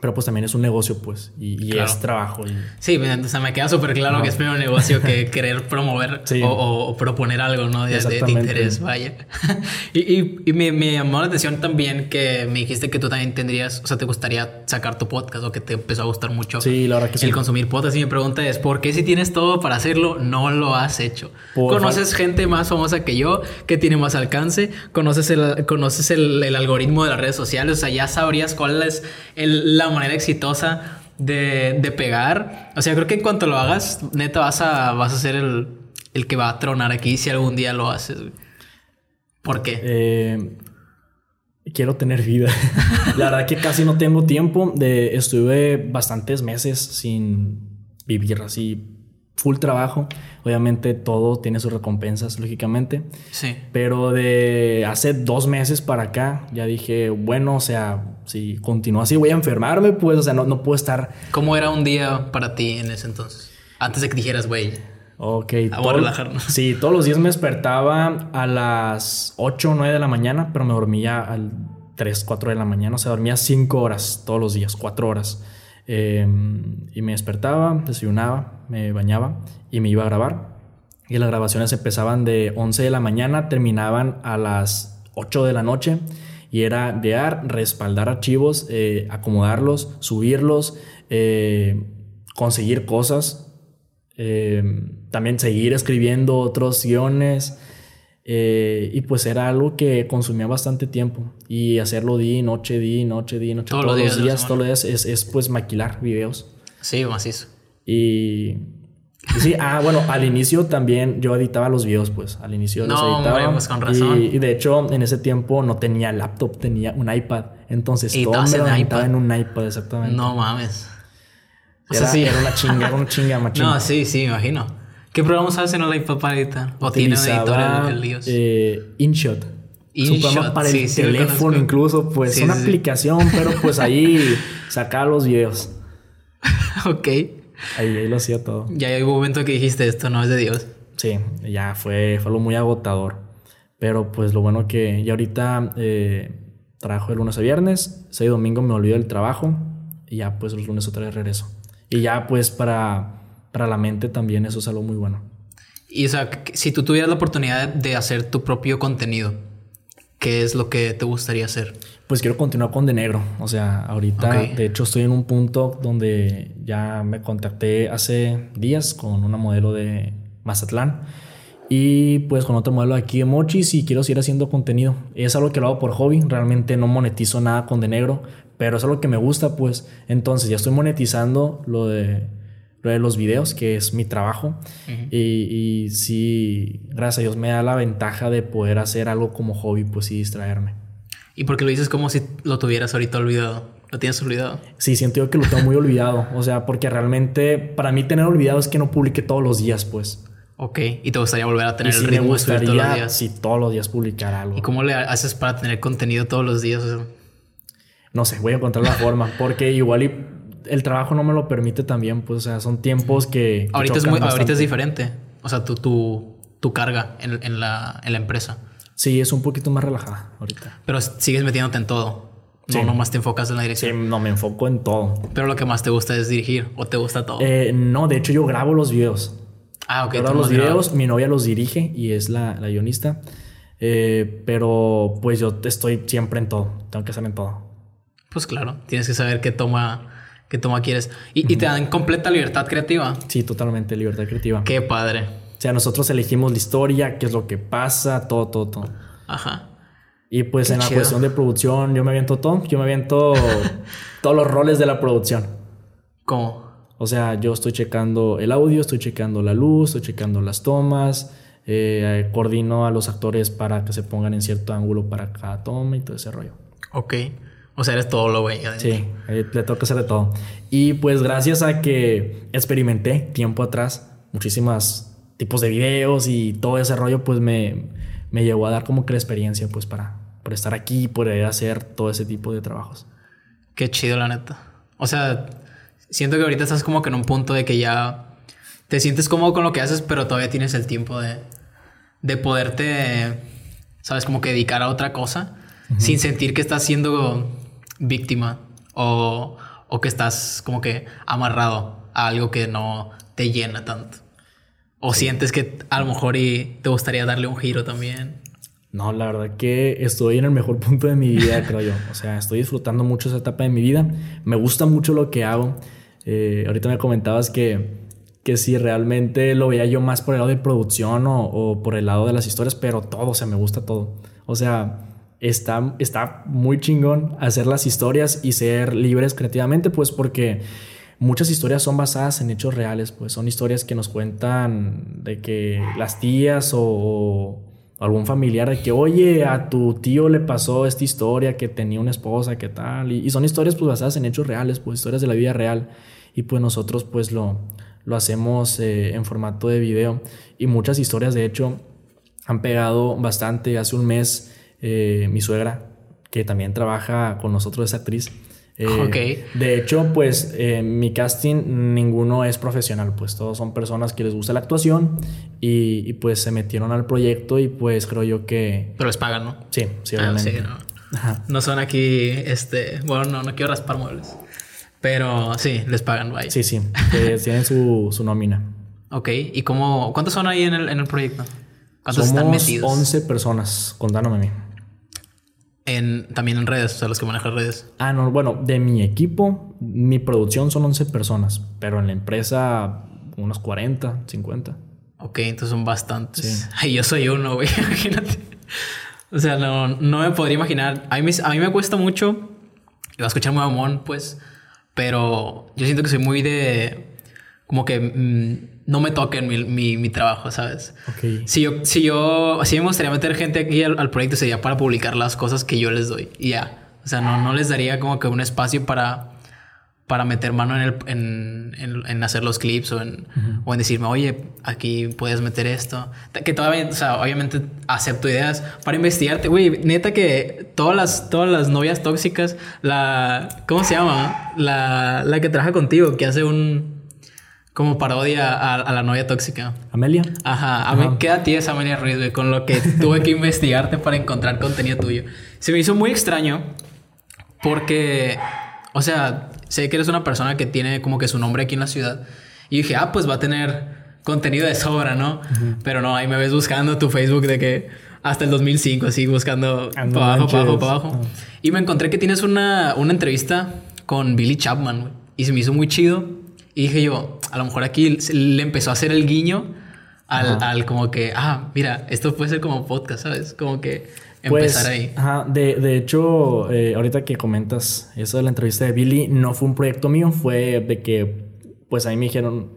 [SPEAKER 2] pero pues también es un negocio, pues, y, es trabajo.
[SPEAKER 1] Sí, o sea, me queda súper claro que es primero un negocio que querer promover o, proponer algo, ¿no? De, de, interés, vaya. y, y, me, me, llamó la atención también que me dijiste que tú también tendrías, o sea, te gustaría sacar tu podcast o que te empezó a gustar mucho
[SPEAKER 2] sí, la verdad que
[SPEAKER 1] el consumir podcast. Y mi pregunta es, ¿por qué si tienes todo para hacerlo, no lo has hecho? ¿Conoces gente más famosa que yo que tiene más alcance? ¿Conoces el, conoces el, el algoritmo de las redes sociales? O sea, ya sabrías cuál es el, la manera exitosa de, de, pegar. O sea, creo que en cuanto lo hagas, neta vas a, vas a ser el, el que va a tronar aquí si algún día lo haces. ¿Por qué?
[SPEAKER 2] Eh, quiero tener vida. La verdad que casi no tengo tiempo. De, estuve bastantes meses sin vivir así full trabajo. Obviamente todo tiene sus recompensas, lógicamente.
[SPEAKER 1] Sí.
[SPEAKER 2] Pero de hace dos meses para acá ya dije, bueno, o sea, si continúo así voy a enfermarme, pues, o sea, no, no puedo estar...
[SPEAKER 1] ¿Cómo era un día para ti en ese entonces? Antes de que dijeras, güey.
[SPEAKER 2] Ok.
[SPEAKER 1] Vamos a relajarnos.
[SPEAKER 2] Sí, todos los días me despertaba a las 8 o 9 de la mañana, pero me dormía al 3, 4 de la mañana. O sea, dormía 5 horas todos los días, 4 horas. Em, y me despertaba, desayunaba, me bañaba y me iba a grabar. Y las grabaciones empezaban de 11 de la mañana, terminaban a las 8 de la noche. Y era dear, respaldar archivos, eh, acomodarlos, subirlos, eh, conseguir cosas. Em, también seguir escribiendo otros guiones. Eh, y pues era algo que consumía bastante tiempo. Y hacerlo día noche, día noche, día noche, todos, los días, todos los días es, es, pues maquilar videos.
[SPEAKER 1] Sí, macizo.
[SPEAKER 2] Y, y sí, ah, bueno, al inicio también yo editaba los videos, pues al inicio
[SPEAKER 1] no,
[SPEAKER 2] los editaba.
[SPEAKER 1] pues con razón.
[SPEAKER 2] Y, de hecho, en ese tiempo no tenía laptop, tenía un iPad. Entonces todo me lo iPad? en un iPad, exactamente.
[SPEAKER 1] No mames.
[SPEAKER 2] Era, sí. era una chinga, era una chinga machina.
[SPEAKER 1] No, sí, sí, me imagino. ¿Qué programas haces en la editar? ¿O tiene un editor el, el
[SPEAKER 2] eh, InShot. InShot, para el teléfono incluso, pues una aplicación, pero pues ahí sacaba los videos.
[SPEAKER 1] ok.
[SPEAKER 2] Ahí, lo hacía todo.
[SPEAKER 1] Ya hay un momento que dijiste esto no es de Dios.
[SPEAKER 2] Sí, ya fue, fue algo muy agotador. Pero pues lo bueno que ya ahorita eh, trabajo de lunes a viernes, ese domingo me olvido del trabajo y ya pues los lunes otra vez regreso. Y ya pues para para la mente también eso es algo muy bueno.
[SPEAKER 1] Y o sea, si tú tuvieras la oportunidad de hacer tu propio contenido, ¿qué es lo que te gustaría hacer?
[SPEAKER 2] Pues quiero continuar con De Negro. O sea, ahorita, de hecho, estoy en un punto donde ya me contacté hace días con una modelo de Mazatlán y pues con otro modelo aquí de Mochis y quiero seguir haciendo contenido. Es algo que lo hago por hobby, realmente no monetizo nada con De Negro, pero es algo que me gusta, pues entonces ya estoy monetizando lo de lo de los videos, que es mi trabajo. y, y sí, gracias a Dios me da la ventaja de poder hacer algo como hobby, pues y distraerme.
[SPEAKER 1] ¿Y porque lo dices como si lo tuvieras ahorita olvidado? ¿Lo tienes olvidado?
[SPEAKER 2] Sí, siento yo que lo tengo muy olvidado. O sea, porque realmente para mí tener olvidado es que no publique todos los días, pues.
[SPEAKER 1] Ok, ¿y te gustaría volver a tener el ritmo
[SPEAKER 2] me gustaría, todos los días? Sí, todos los días publicar algo.
[SPEAKER 1] ¿Y cómo le haces para tener contenido todos los días?
[SPEAKER 2] No sé, voy a encontrar la forma, porque igual y el trabajo no me lo permite también, pues, o sea, son tiempos que...
[SPEAKER 1] ahorita, es, ahorita es diferente, o sea, tu, tu, tu carga en, en, la, en la empresa.
[SPEAKER 2] Sí, es un poquito más relajada ahorita.
[SPEAKER 1] Pero sigues metiéndote en todo. No, nomás te enfocas en la dirección.
[SPEAKER 2] Sí, no, me enfoco en todo.
[SPEAKER 1] Pero lo que más te gusta es dirigir o te gusta todo.
[SPEAKER 2] Eh, no, de hecho yo grabo los videos.
[SPEAKER 1] Ah, ok.
[SPEAKER 2] Grabo los videos, mi novia los dirige y es la, la guionista. Eh, pero pues yo estoy siempre en todo. Tengo que estar en todo.
[SPEAKER 1] Pues claro, tienes que saber qué toma, qué toma quieres. Y, y te dan completa libertad creativa.
[SPEAKER 2] Sí, totalmente libertad creativa.
[SPEAKER 1] Qué padre.
[SPEAKER 2] O sea, nosotros elegimos la historia, qué es lo que pasa, todo, todo, todo.
[SPEAKER 1] Ajá.
[SPEAKER 2] Y pues en la cuestión de producción, yo me aviento todo. Yo me aviento todos los roles de la producción.
[SPEAKER 1] ¿Cómo?
[SPEAKER 2] O sea, yo estoy checando el audio, estoy checando la luz, estoy checando las tomas, eh, coordino a los actores para que se pongan en cierto ángulo para cada toma y todo ese rollo.
[SPEAKER 1] Ok. O sea, eres todo lo güey.
[SPEAKER 2] Sí, eh, le toca hacer de todo. Y pues gracias a que experimenté tiempo atrás muchísimos tipos de videos y todo ese rollo, pues me, me llevó a dar como que la experiencia, pues para, por estar aquí y poder hacer todo ese tipo de trabajos.
[SPEAKER 1] Qué chido, la neta. O sea, siento que ahorita estás como que en un punto de que ya te sientes cómodo con lo que haces, pero todavía tienes el tiempo de, de poderte, sabes, como que dedicar a otra cosa sin sentir que estás siendo víctima o, o que estás como que amarrado a algo que no te llena tanto. O sientes que a lo mejor y te gustaría darle un giro también.
[SPEAKER 2] No, la verdad que estoy en el mejor punto de mi vida, creo yo. O sea, estoy disfrutando mucho esa etapa de mi vida. Me gusta mucho lo que hago. Eh, ahorita me comentabas que, que si realmente lo veía yo más por el lado de producción o, o, por el lado de las historias, pero todo, o sea, me gusta todo. O sea, está, está muy chingón hacer las historias y ser libres creativamente, pues porque muchas historias son basadas en hechos reales, pues son historias que nos cuentan de que las tías o algún familiar de que, oye, a tu tío le pasó esta historia, que tenía una esposa, que tal. Y, son historias pues basadas en hechos reales, pues historias de la vida real. Y pues nosotros pues lo, lo hacemos eh, en formato de video. Y muchas historias de hecho han pegado bastante. Hace un mes eh, mi suegra, que también trabaja con nosotros, es actriz,
[SPEAKER 1] eh,
[SPEAKER 2] de hecho, pues en mi casting ninguno es profesional, pues todos son personas que les gusta la actuación y, pues se metieron al proyecto y pues creo yo que...
[SPEAKER 1] Pero les pagan, ¿no?
[SPEAKER 2] Sí, sí,
[SPEAKER 1] ah, obviamente. no. son aquí, este, bueno, no, no quiero raspar muebles, pero sí, les pagan, vaya.
[SPEAKER 2] Sí, sí, tienen su, su, nómina.
[SPEAKER 1] Ok, ¿y cómo, cuántos son ahí en el, en el proyecto? ¿Cuántos
[SPEAKER 2] están metidos? 11 personas, contándome a mí.
[SPEAKER 1] En, también en redes, o sea, los que manejan redes.
[SPEAKER 2] Ah, no, bueno, de mi equipo, mi producción son 11 personas, pero en la empresa unos 40, 50.
[SPEAKER 1] Ok, entonces son bastantes. Ay, yo soy uno, güey, imagínate. O sea, no, no me podría imaginar. A mí, a mí me cuesta mucho, iba a escuchar muy amón, pues, pero yo siento que soy muy de, como que... Mm, no me toquen mi, mi, mi trabajo, ¿sabes?
[SPEAKER 2] Okay.
[SPEAKER 1] Si yo, si yo, si me gustaría meter gente aquí al, proyecto sería para publicar las cosas que yo les doy y ya. O sea, no, no les daría como que un espacio para, para meter mano en, el, en, en, hacer los clips o en, o en decirme, oye, aquí puedes meter esto. Que todavía, o sea, obviamente acepto ideas para investigarte. Güey, neta que todas las, todas las novias tóxicas, la, ¿cómo se llama? La, la que trabaja contigo, que hace un como parodia a, la novia tóxica.
[SPEAKER 2] ¿Amelia?
[SPEAKER 1] Ajá. A mí, queda ti esa Amelia Ruiz, güey, con lo que tuve que investigarte para encontrar contenido tuyo. Se me hizo muy extraño porque, o sea, sé que eres una persona que tiene como que su nombre aquí en la ciudad. Y dije, ah, pues va a tener contenido de sobra, ¿no? Pero no, ahí me ves buscando tu Facebook de que hasta el 2005, así buscando para abajo, para abajo, para abajo. Y me encontré que tienes una, una entrevista con Billy Chapman, güey. Y se me hizo muy chido y dije yo, a lo mejor aquí le empezó a hacer el guiño al, al, como que, ah, mira, esto puede ser como podcast, ¿sabes? Como que empezar pues, ahí.
[SPEAKER 2] Ajá, de, de hecho, eh, ahorita que comentas eso de la entrevista de Billy, no fue un proyecto mío, fue de que pues ahí me dijeron,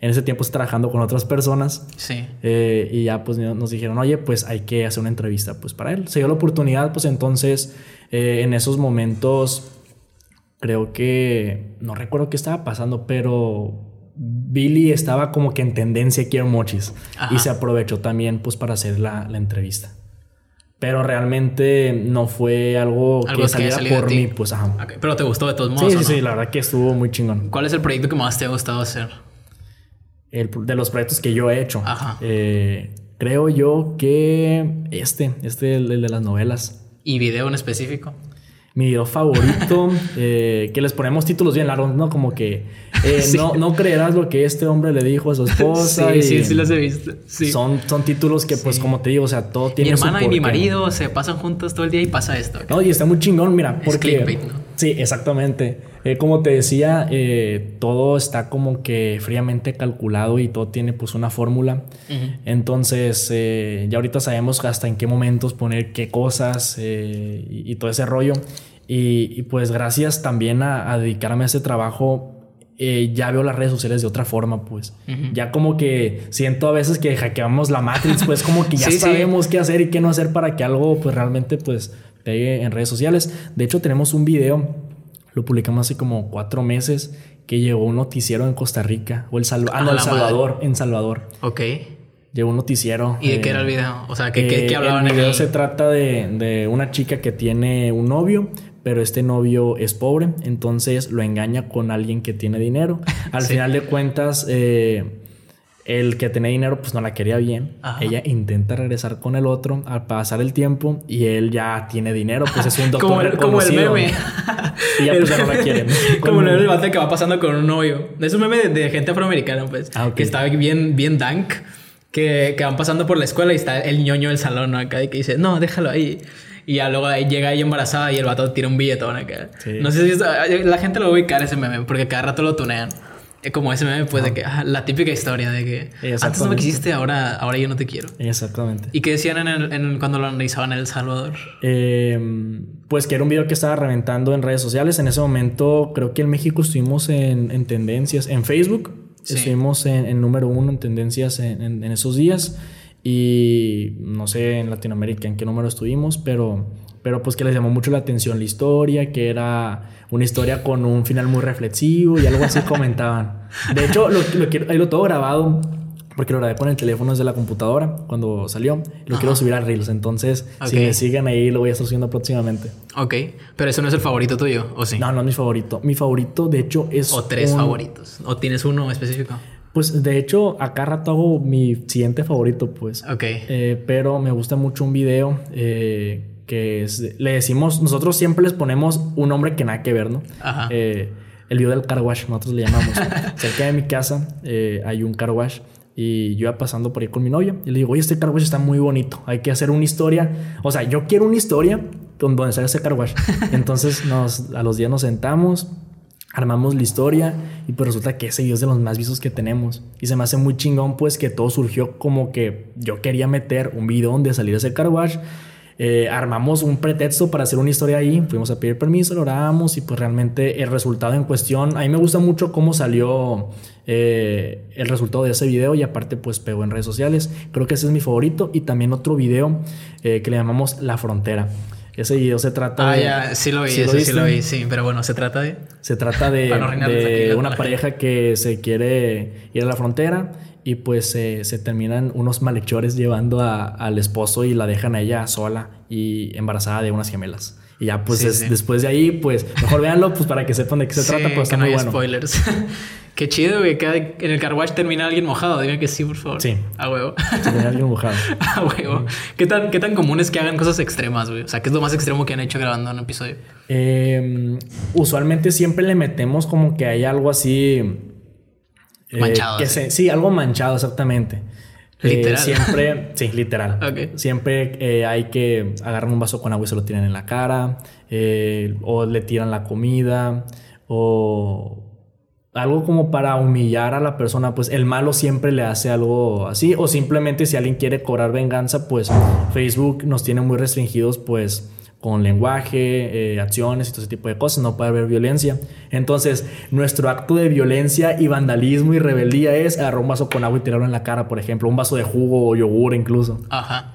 [SPEAKER 2] en ese tiempo estoy trabajando con otras personas.
[SPEAKER 1] Sí.
[SPEAKER 2] Eh, y ya pues nos dijeron, oye, pues hay que hacer una entrevista pues para él. Se dio la oportunidad, pues entonces eh, en esos momentos creo que, no recuerdo qué estaba pasando, pero Billy estaba como que en tendencia en Mochis y se aprovechó también pues para hacer la, la entrevista. Pero realmente no fue algo, que saliera por mí, pues ajá.
[SPEAKER 1] Pero te gustó de todos modos.
[SPEAKER 2] Sí, sí, sí, la verdad que estuvo muy chingón.
[SPEAKER 1] ¿Cuál es el proyecto que más te ha gustado hacer?
[SPEAKER 2] El, de los proyectos que yo he hecho. Ajá. Eh, creo yo que este, este, el, el de las novelas.
[SPEAKER 1] ¿Y video en específico?
[SPEAKER 2] Mi video favorito, eh, que les ponemos títulos bien largos, ¿no? Como que eh, no, no creerás lo que este hombre le dijo a su esposa.
[SPEAKER 1] Sí, sí, sí los he visto.
[SPEAKER 2] Son, son títulos que, pues, como te digo, o sea, todo tiene
[SPEAKER 1] Mi hermana y mi marido se pasan juntos todo el día y pasa esto.
[SPEAKER 2] No, y está muy chingón, mira, porque... Sí, exactamente. Eh, como te decía, todo está como que fríamente calculado y todo tiene pues una fórmula. Entonces, ya ahorita sabemos hasta en qué momentos poner qué cosas y, todo ese rollo. Y, pues gracias también a, dedicarme a ese trabajo, eh, ya veo las redes sociales de otra forma, pues. Ya como que siento a veces que hackeamos la Matrix, pues como que ya sabemos qué hacer y qué no hacer para que algo pues realmente pues pegue en redes sociales. De hecho tenemos un video, lo publicamos hace como cuatro meses, que llegó un noticiero en Costa Rica, o El, ah, no, el Salvador, en Salvador.
[SPEAKER 1] Ok.
[SPEAKER 2] Llegó un noticiero.
[SPEAKER 1] ¿Y de qué era el video? O sea, ¿qué, qué,
[SPEAKER 2] qué
[SPEAKER 1] eh, hablaban
[SPEAKER 2] el video? se trata de, de, una chica que tiene un novio pero este novio es pobre, entonces lo engaña con alguien que tiene dinero. Al final de cuentas, eh, el que tenía dinero pues no la quería bien. Ella intenta regresar con el otro al pasar el tiempo y él ya tiene dinero, pues es un doctor
[SPEAKER 1] como, el, como el meme.
[SPEAKER 2] y ya pues ya no la quiere.
[SPEAKER 1] como el debate que va pasando con un novio. Es un meme de, gente afroamericana, pues, ah, que está bien, bien dank. Que, que, van pasando por la escuela y está el ñoño del salón ¿no? acá y que dice, no, déjalo ahí. Y ya luego ahí llega ahí embarazada y el vato tira un billetón acá. No sé si la gente lo va a ubicar ese meme porque cada rato lo tunean. Como ese meme, pues, de que ah, la típica historia de que antes no me quisiste, ahora, ahora yo no te quiero.
[SPEAKER 2] Exactamente.
[SPEAKER 1] ¿Y qué decían en, cuando lo analizaban en El Salvador?
[SPEAKER 2] Em, pues que era un video que estaba reventando en redes sociales. En ese momento, creo que en México estuvimos en, en tendencias, en Facebook. Estuvimos en, en, número uno en tendencias en, esos días. Y no sé en Latinoamérica en qué número estuvimos, pero, pero pues que les llamó mucho la atención la historia, que era una historia con un final muy reflexivo y algo así comentaban. De hecho, lo, lo quiero, ahí lo todo grabado, porque lo grabé con el teléfono desde la computadora cuando salió. Lo quiero subir a Reels. Entonces, si me siguen ahí, lo voy a estar subiendo próximamente.
[SPEAKER 1] Ok. Pero eso no es el favorito tuyo, ¿o sí?
[SPEAKER 2] No, no es mi favorito. Mi favorito, de hecho, es.
[SPEAKER 1] O tres favoritos. ¿O tienes uno específico?
[SPEAKER 2] Pues de hecho, acá rato hago mi siguiente favorito, pues.
[SPEAKER 1] Ok.
[SPEAKER 2] Eh, pero me gusta mucho un video eh, que le decimos, nosotros siempre les ponemos un nombre que nada que ver, ¿no? Ajá. Eh, el video del car wash, nosotros le llamamos. Cerca de mi casa hay un car wash y yo iba pasando por ahí con mi novia y le digo, oye, este car wash está muy bonito, hay que hacer una historia. O sea, yo quiero una historia donde salga ese car wash. Entonces nos, a los días nos sentamos armamos la historia y pues resulta que ese video es de los más vistos que tenemos. Y se me hace muy chingón pues que todo surgió como que yo quería meter un video donde saliera ese car wash. Eh, armamos un pretexto para hacer una historia ahí, fuimos a pedir permiso, lo grabamos y pues realmente el resultado en cuestión, a mí me gusta mucho cómo salió eh, el resultado de ese video y aparte pues pegó en redes sociales, creo que ese es mi favorito y también otro video eh, que le llamamos La Frontera. Ese video se trata
[SPEAKER 1] ah, de. Ah, ya, sí lo vi, ¿sí sí lo vi, sí. Pero bueno, se trata de.
[SPEAKER 2] Se trata de, una pareja que se quiere ir a la frontera y pues se terminan unos malhechores llevando al esposo y la dejan a ella sola y embarazada de unas gemelas. Y ya, pues después de ahí, pues mejor véanlo pues para que sepan de qué se trata. Pues
[SPEAKER 1] que no hay spoilers. Qué chido, güey. Que en el carwash termina alguien mojado. Dime que sí, por favor.
[SPEAKER 2] Sí.
[SPEAKER 1] A huevo.
[SPEAKER 2] Termina alguien mojado.
[SPEAKER 1] A huevo. ¿Qué tan, ¿Qué tan común es que hagan cosas extremas, güey? O sea, ¿qué es lo más extremo que han hecho grabando un episodio?
[SPEAKER 2] Em, usualmente siempre le metemos como que hay algo así.
[SPEAKER 1] Eh, manchado.
[SPEAKER 2] Sí, algo manchado, exactamente.
[SPEAKER 1] Eh, literal.
[SPEAKER 2] siempre, sí, literal. Siempre eh, hay que agarrar un vaso con agua y se lo tiran en la cara. o le tiran la comida. O algo como para humillar a la persona, pues el malo siempre le hace algo así, o simplemente si alguien quiere cobrar venganza, pues Facebook nos tiene muy restringidos, pues con lenguaje, eh, acciones y todo ese tipo de cosas, no puede haber violencia. Entonces, nuestro acto de violencia y vandalismo y rebeldía es agarrar un vaso con agua y tirarlo en la cara, por ejemplo, un vaso de jugo o yogur incluso.
[SPEAKER 1] Ajá.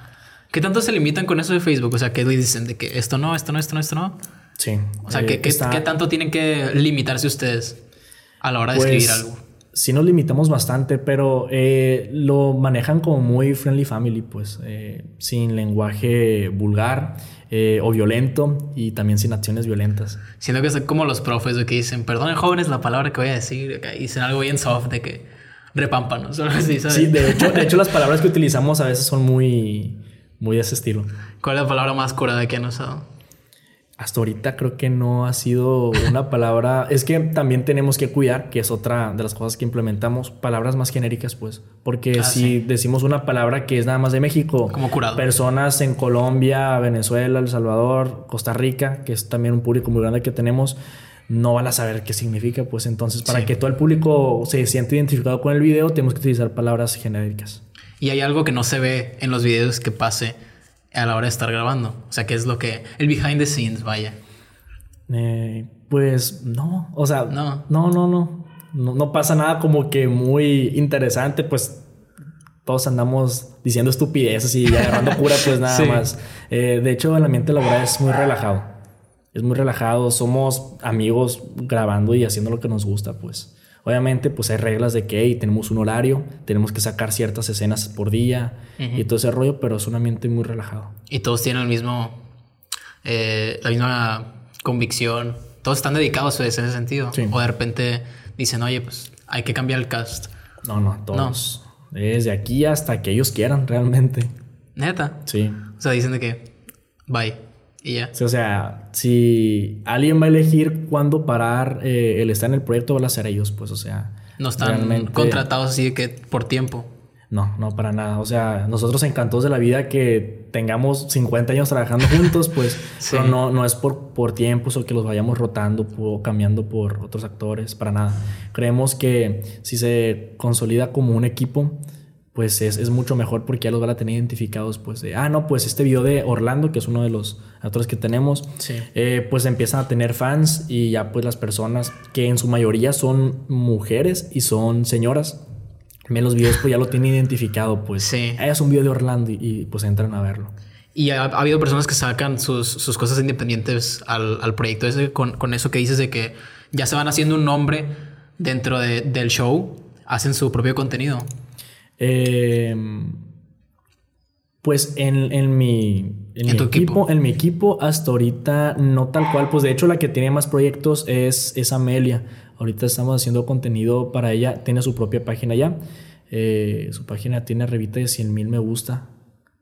[SPEAKER 1] ¿Qué tanto se limitan con eso de Facebook? O sea, ¿qué dicen de que esto no, esto no, esto no, esto no?
[SPEAKER 2] Sí.
[SPEAKER 1] O sea, ¿qué,
[SPEAKER 2] Eh,
[SPEAKER 1] qué-
[SPEAKER 2] está-
[SPEAKER 1] qué tanto tienen que limitarse ustedes a la hora de escribir
[SPEAKER 2] Pues,
[SPEAKER 1] algo?
[SPEAKER 2] Sí nos limitamos bastante, pero eh, lo manejan como muy friendly family, pues, eh, sin lenguaje vulgar eh, o violento y también sin acciones violentas.
[SPEAKER 1] Siento que son como los profes de que dicen, perdonen jóvenes la palabra que voy a decir, acá", y dicen algo bien soft de que repámpanos o algo así, ¿sabes?
[SPEAKER 2] Sí, de hecho, de hecho las palabras que utilizamos a veces son muy, muy de ese estilo.
[SPEAKER 1] ¿Cuál es la palabra más curada que han usado?
[SPEAKER 2] Hasta ahorita creo que no ha sido una palabra. Es que también tenemos que cuidar, que es otra de las cosas que implementamos, palabras más genéricas, pues. Porque
[SPEAKER 1] Ah,
[SPEAKER 2] si
[SPEAKER 1] sí.
[SPEAKER 2] decimos una palabra que es nada más de México,
[SPEAKER 1] Como curado.
[SPEAKER 2] personas en Colombia, Venezuela, El Salvador, Costa Rica, que es también un público muy grande que tenemos, no van a saber qué significa, pues. Entonces, para
[SPEAKER 1] Sí.
[SPEAKER 2] que todo el público se sienta identificado con el video, tenemos que utilizar palabras genéricas.
[SPEAKER 1] Y hay algo que no se ve en los videos que pase a la hora de estar grabando. O sea, que es lo que... El behind the scenes, vaya.
[SPEAKER 2] Eh, pues no, o sea,
[SPEAKER 1] No.
[SPEAKER 2] no, no, no, no, no pasa nada como que muy interesante, pues todos andamos diciendo estupideces y agarrando cura, pues nada
[SPEAKER 1] Sí.
[SPEAKER 2] más. Eh, de hecho, el ambiente laboral es muy relajado, es muy relajado, somos amigos grabando y haciendo lo que nos gusta, pues. Obviamente, pues hay reglas de que hey, tenemos un horario, tenemos que sacar ciertas escenas por día y todo ese rollo, pero es un ambiente muy relajado.
[SPEAKER 1] Y todos tienen el mismo... eh, la misma convicción. Todos están dedicados a ese sentido.
[SPEAKER 2] Sí.
[SPEAKER 1] O de repente dicen, oye, pues hay que cambiar el cast.
[SPEAKER 2] No, no, todos. Desde aquí hasta que ellos quieran, realmente.
[SPEAKER 1] Neta.
[SPEAKER 2] Sí.
[SPEAKER 1] O sea, dicen de que... Bye. Y ya.
[SPEAKER 2] Sí, O sea, si alguien va a elegir cuándo parar eh, el estar en el proyecto, van a ser ellos, pues, o sea.
[SPEAKER 1] No están
[SPEAKER 2] realmente-
[SPEAKER 1] contratados así de que por tiempo.
[SPEAKER 2] No, no, para nada. O sea, nosotros encantados de la vida que tengamos 50 años trabajando juntos, pues,
[SPEAKER 1] Sí.
[SPEAKER 2] pero no, no es por, por tiempos o que los vayamos rotando o cambiando por otros actores, para nada. Creemos que si se consolida como un equipo, pues es, es mucho mejor porque ya los van a tener identificados, pues, de, ah, no, pues este video de Orlando, que es uno de los actores que tenemos,
[SPEAKER 1] Sí.
[SPEAKER 2] eh, pues empiezan a tener fans y ya pues las personas que en su mayoría son mujeres y son señoras ven los videos pues ya lo tienen identificado pues
[SPEAKER 1] Sí.
[SPEAKER 2] "Ah, es un video de Orlando y, y, pues entran a verlo
[SPEAKER 1] Y ha, ha habido personas que sacan sus, sus cosas independientes al, al proyecto ese con, con eso que dices de que ya se van haciendo un nombre dentro de- del show, hacen su propio contenido.
[SPEAKER 2] Eh, pues en, en mi, en
[SPEAKER 1] ¿En
[SPEAKER 2] mi equipo,
[SPEAKER 1] equipo?
[SPEAKER 2] en mi equipo hasta ahorita no tal cual, pues de hecho la que tiene más proyectos es, es Amelia. Ahorita estamos haciendo contenido para ella, tiene su propia página ya. Eh, su página tiene arribita de 100 mil me gusta.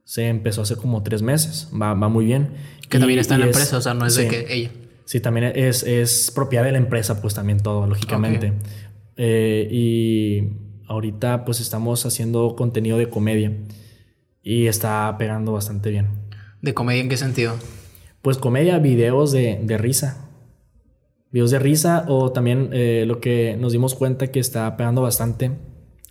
[SPEAKER 2] Se empezó hace como tres meses, va, va muy bien.
[SPEAKER 1] Que
[SPEAKER 2] Y-
[SPEAKER 1] también está en la
[SPEAKER 2] es-
[SPEAKER 1] empresa, o sea, no es de
[SPEAKER 2] sí.
[SPEAKER 1] que ella.
[SPEAKER 2] Sí, también es, es propiedad de la empresa, pues también todo, lógicamente. Eh, y ahorita pues estamos haciendo contenido de comedia y está pegando bastante bien.
[SPEAKER 1] ¿De comedia en qué sentido?
[SPEAKER 2] Pues comedia, videos de, de risa. Videos de risa o también eh, lo que nos dimos cuenta que está pegando bastante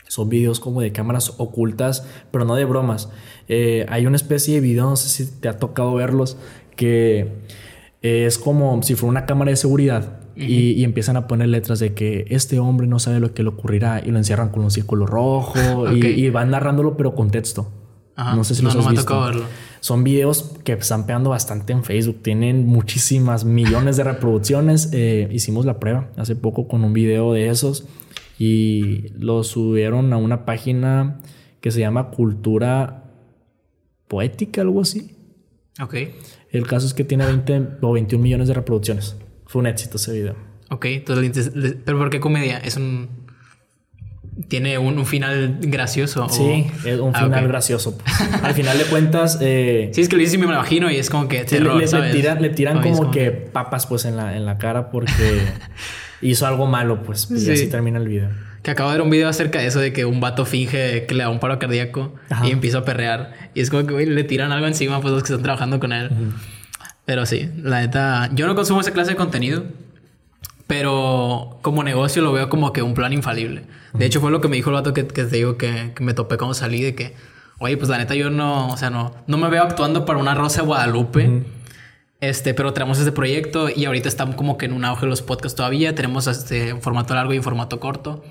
[SPEAKER 2] son videos como de cámaras ocultas, pero no de bromas. Eh, hay una especie de video, no sé si te ha tocado verlos, que es como si fuera una cámara de seguridad y, y empiezan a poner letras de que este hombre no sabe lo que le ocurrirá y lo encierran con un círculo rojo y- van narrándolo pero con texto.
[SPEAKER 1] Ajá.
[SPEAKER 2] No sé si
[SPEAKER 1] No,
[SPEAKER 2] los
[SPEAKER 1] no
[SPEAKER 2] has
[SPEAKER 1] me
[SPEAKER 2] visto.
[SPEAKER 1] verlo.
[SPEAKER 2] Son videos que están pegando bastante en Facebook. Tienen muchísimas millones de reproducciones. Eh, hicimos la prueba hace poco con un video de esos y lo subieron a una página que se llama Cultura Poética, algo así.
[SPEAKER 1] Ok.
[SPEAKER 2] El caso es que tiene 20 o 21 millones de reproducciones. Fue un éxito ese video.
[SPEAKER 1] Ok. Entonces, le le- ¿pero por qué comedia? Es un... ¿Tiene un, un final gracioso? o-
[SPEAKER 2] Sí, es un
[SPEAKER 1] Ah,
[SPEAKER 2] final
[SPEAKER 1] ok.
[SPEAKER 2] gracioso. Al final de cuentas, eh,
[SPEAKER 1] Sí, es que lo dices y me lo imagino y es como que
[SPEAKER 2] Sí, le-
[SPEAKER 1] terror,
[SPEAKER 2] le, le
[SPEAKER 1] ¿sabes?
[SPEAKER 2] tiran, le tiran
[SPEAKER 1] es
[SPEAKER 2] como, que papas pues en la, en la cara porque hizo algo malo, pues. Y
[SPEAKER 1] Sí.
[SPEAKER 2] así termina el video.
[SPEAKER 1] Que acabo de ver un video acerca de eso, de que un vato finge que le da un paro cardíaco
[SPEAKER 2] Ajá.
[SPEAKER 1] y empieza a perrear. Y es como que, güey, le tiran algo encima, pues los que están trabajando con él. Pero sí, la neta, yo no consumo esa clase de contenido, pero como negocio lo veo como que un plan infalible. De hecho, fue lo que me dijo el vato que, que te digo que, que me topé cuando salí, de que, oye, pues la neta, yo no, o sea, no, no me veo actuando para una Rosa de Guadalupe. Este, pero tenemos este proyecto y ahorita estamos como que en un auge los podcasts todavía. Tenemos este formato largo y formato corto.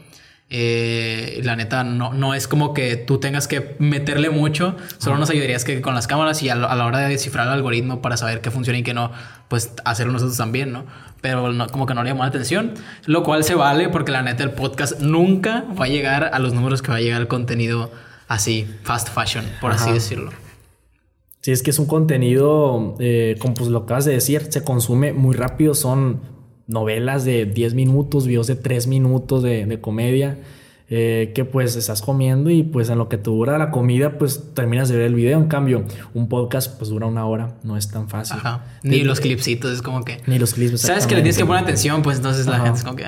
[SPEAKER 1] Eh, la neta, no, no es como que tú tengas que meterle mucho. Solo nos ayudarías que con las cámaras y a, la hora de descifrar el algoritmo para saber qué funciona y qué no, pues hacerlo nosotros también, ¿no? Pero como que no le llamó la atención. Lo cual se vale porque la neta, el podcast nunca va a llegar a los números que va a llegar el contenido así, fast fashion, por así decirlo.
[SPEAKER 2] Sí, es que es un contenido, eh, como pues lo acabas de decir, se consume muy rápido. Son novelas de 10 minutos, videos de 3 minutos de, comedia. Eh, que pues estás comiendo y pues en lo que te dura la comida pues terminas de ver el video. En cambio, un podcast pues dura una hora, no es tan fácil. Ajá.
[SPEAKER 1] Ni los clipsitos, es como que...
[SPEAKER 2] Ni los clips.
[SPEAKER 1] Sabes que le tienes que poner atención, pues entonces la gente es como que...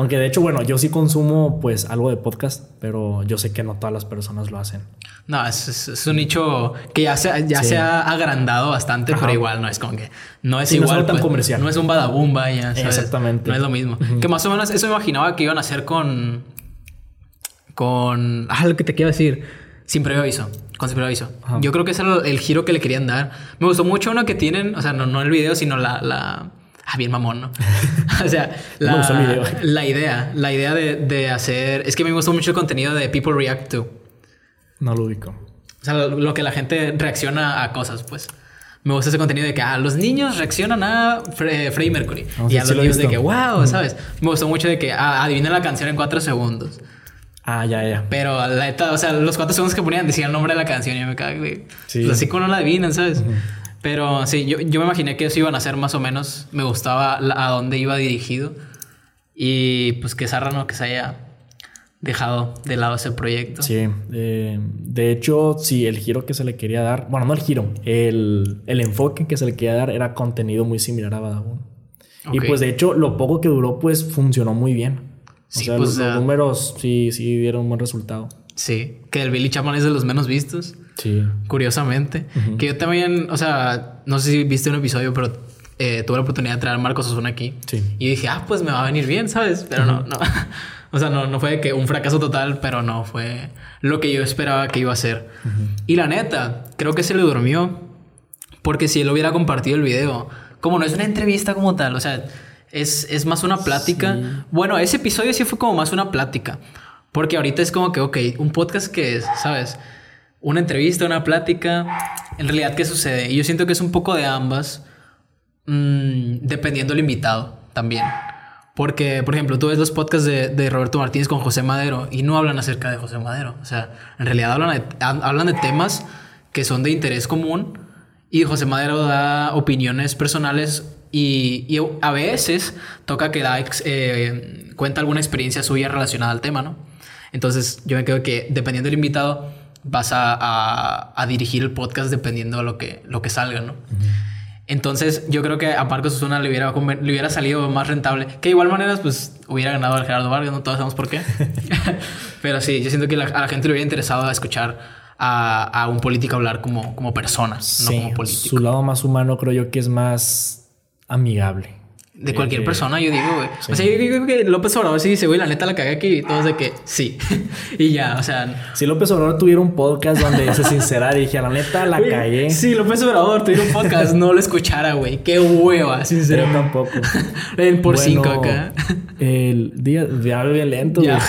[SPEAKER 2] Aunque de hecho, bueno, yo sí consumo pues algo de podcast, pero yo sé que no todas las personas lo hacen.
[SPEAKER 1] No, es, un nicho que ya se, ya se ha agrandado bastante, pero igual no es como que no es igual.
[SPEAKER 2] No es tan pues, comercial.
[SPEAKER 1] No es un badabumba ya.
[SPEAKER 2] Exactamente.
[SPEAKER 1] No es lo mismo. Que más o menos eso imaginaba que iban a hacer con. Con. Ah, lo que te quiero decir. Sin previo aviso. Con sin previo aviso. Yo creo que ese era el, giro que le querían dar. Me gustó mucho uno que tienen, o sea, no, no el video, sino la Ah, bien mamón, ¿no? o sea, la, idea, la idea de, hacer... Es que me gustó mucho el contenido de People React To.
[SPEAKER 2] No lo ubico.
[SPEAKER 1] O sea, lo, que la gente reacciona a cosas, pues. Me gusta ese contenido de que ah, los niños reaccionan a Freddie Mercury. y a los niños de que, wow, ¿sabes? Me gustó mucho de que ah, adivinen la canción en cuatro segundos.
[SPEAKER 2] Ah, ya, ya.
[SPEAKER 1] Pero la neta, o sea, los cuatro segundos que ponían decían el nombre de la canción y me cago, güey. Sí. Pues así como no la adivinan, ¿sabes? Pero sí, yo, yo me imaginé que eso iban a ser más o menos. Me gustaba a dónde iba dirigido. Y pues que Sarrano que se haya dejado de lado ese proyecto.
[SPEAKER 2] Sí, eh, de hecho, sí, el giro que se le quería dar, bueno, no el giro, el, el enfoque que se le quería dar era contenido muy similar a Badabun. Y pues de hecho, lo poco que duró, pues funcionó muy bien. Sí, o sea, pues, los, números sí, sí dieron un buen resultado.
[SPEAKER 1] Sí, que el Billy Chapman es de los menos vistos. Sí. Curiosamente. Que yo también, o sea, no sé si viste un episodio, pero eh, tuve la oportunidad de traer a Marcos Osuna aquí. Sí. Y dije, ah, pues me va a venir bien, ¿sabes? Pero no, no. o sea, no, no fue que un fracaso total, pero no fue lo que yo esperaba que iba a ser. Y la neta, creo que se le durmió. Porque si él hubiera compartido el video, como no es una entrevista como tal, o sea, es, es más una plática. Bueno, ese episodio sí fue como más una plática. Porque ahorita es como que, ok, un podcast que es, ¿sabes? Una entrevista, una plática. En realidad, ¿qué sucede? Y yo siento que es un poco de ambas, mm, dependiendo del invitado también. Porque, por ejemplo, tú ves los podcasts de, Roberto Martínez con José Madero y no hablan acerca de José Madero. O sea, en realidad hablan de, hablan de temas que son de interés común y José Madero da opiniones personales y, a veces toca que da, eh, cuenta alguna experiencia suya relacionada al tema, ¿no? Entonces yo me creo que dependiendo del invitado vas a, a, dirigir el podcast dependiendo de lo que, lo que salga, ¿no? Entonces yo creo que a Marcos Osuna le hubiera, le hubiera salido más rentable. Que de igual manera pues hubiera ganado al Gerardo Vargas, no todos sabemos por qué. Pero sí, yo siento que a la gente le hubiera interesado escuchar a, a, un político hablar como, como persona, no como político.
[SPEAKER 2] Su lado más humano creo yo que es más amigable.
[SPEAKER 1] De cualquier persona, yo digo, güey. O sea, yo digo que López Obrador sí dice, güey, la neta la cagué aquí y todos de que sí. y ya, o sea.
[SPEAKER 2] Si López Obrador tuviera un podcast donde se sincerara y dije, la neta la cagué.
[SPEAKER 1] Si López Obrador tuviera un podcast, no lo escuchara, güey. Qué hueva, sinceramente.
[SPEAKER 2] Yo tampoco.
[SPEAKER 1] El por cinco acá.
[SPEAKER 2] El día, ya bien lento,
[SPEAKER 1] Ya,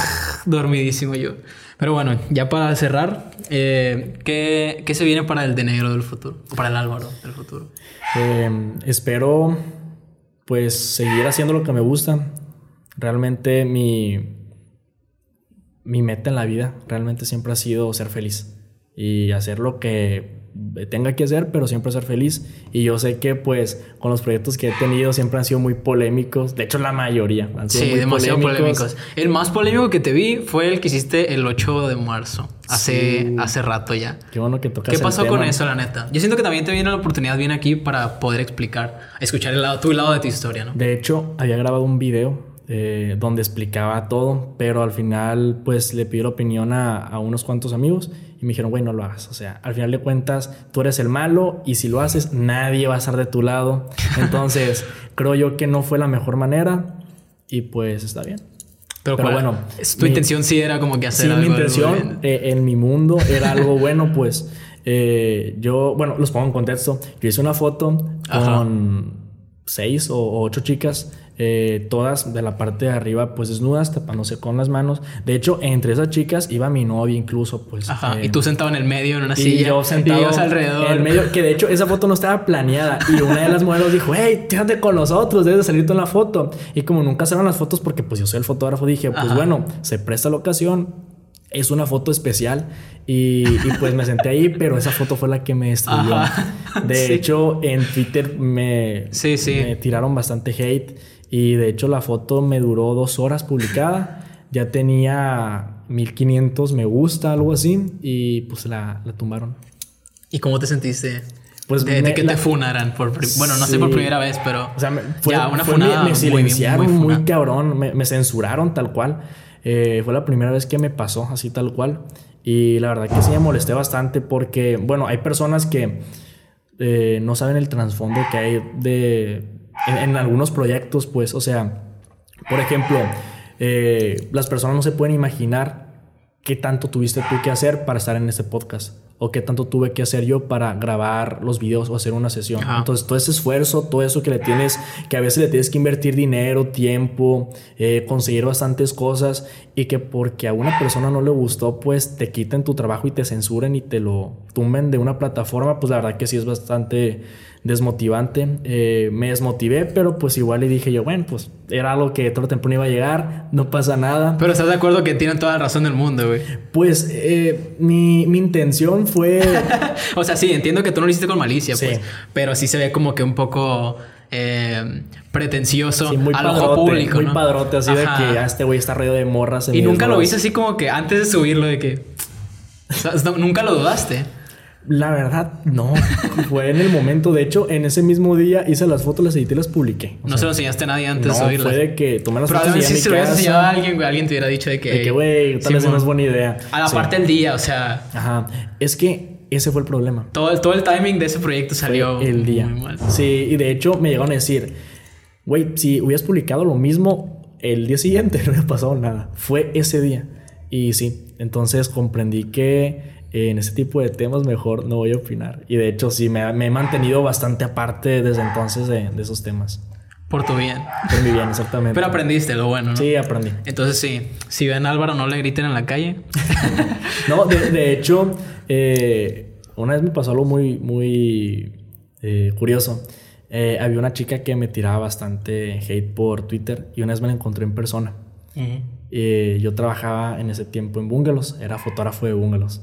[SPEAKER 1] dormidísimo yo. Pero bueno, ya para cerrar, eh, ¿qué, ¿qué, se viene para el de negro del futuro? O para el Álvaro del futuro.
[SPEAKER 2] Eh, espero pues seguir haciendo lo que me gusta. Realmente mi, mi meta en la vida realmente siempre ha sido ser feliz y hacer lo que tenga que hacer, pero siempre ser feliz. Y yo sé que pues con los proyectos que he tenido siempre han sido muy polémicos. De hecho, la mayoría han sido sí, demasiado polémicos.
[SPEAKER 1] El más polémico que te vi fue el que hiciste el 8 de marzo. Hace, hace rato ya.
[SPEAKER 2] Qué bueno que tocas
[SPEAKER 1] ¿Qué pasó con eso, la neta? Yo siento que también te viene la oportunidad bien aquí para poder explicar, escuchar el lado, tu lado de tu historia, ¿no?
[SPEAKER 2] De hecho, había grabado un video eh, donde explicaba todo, pero al final pues le pido la opinión a, a unos cuantos amigos y me dijeron, güey, no lo hagas. O sea, al final de cuentas, tú eres el malo y si lo haces, nadie va a estar de tu lado. Entonces, creo yo que no fue la mejor manera y pues está bien.
[SPEAKER 1] Pero, bueno, tu intención sí era como que hacer
[SPEAKER 2] sí, mi intención eh, en mi mundo era algo bueno, pues eh, yo, bueno, los pongo en contexto. Yo hice una foto
[SPEAKER 1] Ajá.
[SPEAKER 2] con seis o ocho chicas, eh, todas de la parte de arriba, pues desnudas, tapándose con las manos. De hecho, entre esas chicas iba mi novia incluso, pues.
[SPEAKER 1] Ajá.
[SPEAKER 2] eh,
[SPEAKER 1] y tú sentado en el medio en una
[SPEAKER 2] y
[SPEAKER 1] silla.
[SPEAKER 2] yo sentado
[SPEAKER 1] y alrededor.
[SPEAKER 2] en el medio, que de hecho esa foto no estaba planeada. Y una de las modelos dijo, hey, quédate con nosotros, debes de salir tú en la foto. Y como nunca salieron las fotos porque pues yo soy el fotógrafo, dije, pues
[SPEAKER 1] Ajá.
[SPEAKER 2] bueno, se presta la ocasión, es una foto especial. Y, y, pues me senté ahí, pero esa foto fue la que me destruyó.
[SPEAKER 1] Ajá.
[SPEAKER 2] De
[SPEAKER 1] Sí.
[SPEAKER 2] hecho, en Twitter me,
[SPEAKER 1] Sí, sí.
[SPEAKER 2] me tiraron bastante hate. Y de hecho la foto me duró dos horas publicada. Ya tenía 1500 me gusta, algo así. Y pues la, la tumbaron.
[SPEAKER 1] ¿Y cómo te sentiste?
[SPEAKER 2] Pues
[SPEAKER 1] de, de
[SPEAKER 2] me-
[SPEAKER 1] que
[SPEAKER 2] la-
[SPEAKER 1] te funaran por bueno no sé
[SPEAKER 2] Sí.
[SPEAKER 1] por primera vez pero
[SPEAKER 2] O sea, me, fue,
[SPEAKER 1] ya una
[SPEAKER 2] fue-
[SPEAKER 1] funada
[SPEAKER 2] me, me
[SPEAKER 1] muy,
[SPEAKER 2] silenciaron
[SPEAKER 1] muy
[SPEAKER 2] muy,
[SPEAKER 1] funa.
[SPEAKER 2] cabrón, me, me censuraron tal cual. Eh, fue la primera vez que me pasó así tal cual. Y la verdad que sí me molesté bastante porque, bueno, hay personas que eh, no saben el trasfondo que hay de en, en algunos proyectos, pues, o sea, por ejemplo, eh, las personas no se pueden imaginar qué tanto tuviste tú que hacer para estar en este podcast o qué tanto tuve que hacer yo para grabar los videos o hacer una sesión.
[SPEAKER 1] Ajá.
[SPEAKER 2] Entonces, todo ese esfuerzo, todo eso que le tienes, que a veces le tienes que invertir dinero, tiempo, eh, conseguir bastantes cosas y que porque a una persona no le gustó, pues te quiten tu trabajo y te censuren y te lo tumben de una plataforma, pues la verdad que sí es bastante desmotivante. Eh, me desmotivé, pero pues igual le dije yo, bueno, pues era algo que todo el tiempo no iba a llegar, no pasa nada.
[SPEAKER 1] pero estás de acuerdo que tienen toda la razón del mundo güey
[SPEAKER 2] Pues eh, mi, mi intención fue...
[SPEAKER 1] o sea sí entiendo que tú no lo hiciste con malicia
[SPEAKER 2] Sí.
[SPEAKER 1] pues pero sí se ve como que un poco eh, pretencioso
[SPEAKER 2] Sí, muy
[SPEAKER 1] al ojo
[SPEAKER 2] padrote,
[SPEAKER 1] público
[SPEAKER 2] muy
[SPEAKER 1] ¿no?
[SPEAKER 2] padrote, así
[SPEAKER 1] Ajá.
[SPEAKER 2] de que ah, este güey está rodeado de morras.
[SPEAKER 1] y nunca lo viste así como que antes de subirlo de que o sea, no- nunca lo dudaste
[SPEAKER 2] La verdad, no. Fue en el momento. De hecho, en ese mismo día hice las fotos, las edité y las publiqué. O
[SPEAKER 1] no se lo enseñaste a nadie antes
[SPEAKER 2] no,
[SPEAKER 1] de subirlas
[SPEAKER 2] fue de que tomé las fotos
[SPEAKER 1] probablemente si se lo hubieras enseñado a alguien güey alguien te hubiera dicho de que
[SPEAKER 2] De que, güey, tal vez
[SPEAKER 1] Simón.
[SPEAKER 2] no es buena idea.
[SPEAKER 1] a la
[SPEAKER 2] Sí.
[SPEAKER 1] parte del día o sea
[SPEAKER 2] Ajá. Es que ese fue el problema.
[SPEAKER 1] todo el, todo el timing de ese proyecto salió
[SPEAKER 2] Fue el día.
[SPEAKER 1] muy mal
[SPEAKER 2] Sí, y de hecho me llegaron a decir, güey, si hubieras publicado lo mismo el día siguiente, no hubiera pasado nada. Fue ese día. Y sí, entonces comprendí que en ese tipo de temas mejor no voy a opinar. Y de hecho sí, me, me he mantenido bastante aparte desde entonces de, de esos temas.
[SPEAKER 1] por tu bien
[SPEAKER 2] Por mi bien, exactamente.
[SPEAKER 1] pero aprendiste lo bueno ¿no?
[SPEAKER 2] Sí, aprendí.
[SPEAKER 1] Entonces sí, si ven a Álvaro no le griten en la calle.
[SPEAKER 2] No, de, de hecho, eh, una vez me pasó algo muy, muy eh, curioso. Eh, había una chica que me tiraba bastante hate por Twitter y una vez me la encontré en persona. Yo trabajaba en ese tiempo en bungalows, era fotógrafo de bungalows.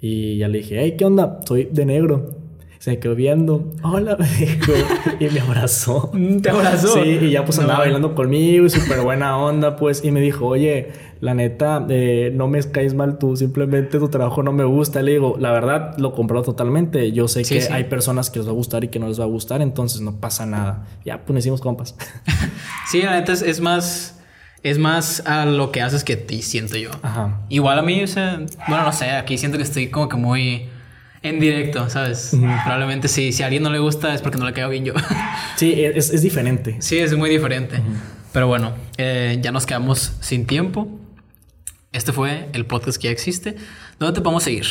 [SPEAKER 2] Y ya le dije, hey, ¿qué onda? Soy de negro. Se me quedó viendo, hola, me dijo, y me abrazó.
[SPEAKER 1] ¿Te abrazó?
[SPEAKER 2] Sí, y ya pues
[SPEAKER 1] No.
[SPEAKER 2] andaba bailando conmigo y súper buena onda, pues. Y me dijo, oye, la neta, eh, no me caes mal tú, simplemente tu trabajo no me gusta. Le digo, la verdad, lo compró totalmente. Yo sé
[SPEAKER 1] Sí,
[SPEAKER 2] que
[SPEAKER 1] sí.
[SPEAKER 2] hay personas que les va a gustar y que no les va a gustar, entonces no pasa nada. Ya, pues nos hicimos compas.
[SPEAKER 1] Sí, la neta es, es más. Es más a lo que haces que a ti, siento yo.
[SPEAKER 2] Ajá.
[SPEAKER 1] Igual a mí, o sea, bueno, no sé, aquí siento que estoy como que muy en directo, ¿sabes? Probablemente sí, si a alguien no le gusta es porque no le caigo bien yo.
[SPEAKER 2] Sí, es, es diferente.
[SPEAKER 1] sí, es muy diferente. Pero bueno, eh, ya nos quedamos sin tiempo. Este fue el podcast que ya existe. ¿Dónde te podemos seguir?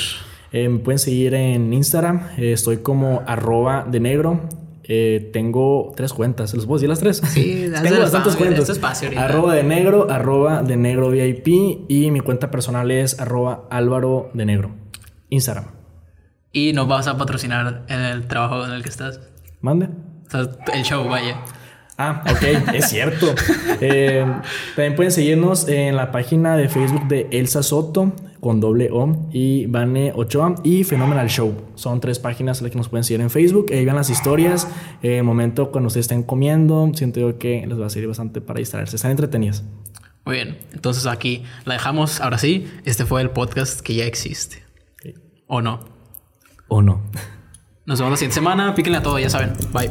[SPEAKER 2] Eh, me pueden seguir en Instagram. eh, estoy como arroba de negro. Eh, tengo tres cuentas. ¿Les puedo decir las tres?
[SPEAKER 1] Sí,
[SPEAKER 2] tengo bastantes cuentas.
[SPEAKER 1] es tu espacio ahorita.
[SPEAKER 2] Arroba de negro, arroba de negro VIP. Y mi cuenta personal es arroba álvaro de negro. Instagram.
[SPEAKER 1] Y nos vas a patrocinar en el trabajo en el que estás.
[SPEAKER 2] Mande.
[SPEAKER 1] O sea, el show, vaya.
[SPEAKER 2] Ah, ok, es cierto. Eh, también pueden seguirnos en la página de Facebook de Elsa Soto con doble O y Vane Ochoa y Phenomenal Show. Son tres páginas a las que nos pueden seguir en Facebook. Ahí vean las historias. En el momento cuando ustedes estén comiendo, siento yo que les va a servir bastante para distraerse. Están entretenidas.
[SPEAKER 1] Muy bien, entonces aquí la dejamos. Ahora sí, este fue el podcast que ya existe. ¿O no?
[SPEAKER 2] ¿O no?
[SPEAKER 1] Nos vemos la siguiente semana. Píquenle a todo, ya saben. Bye.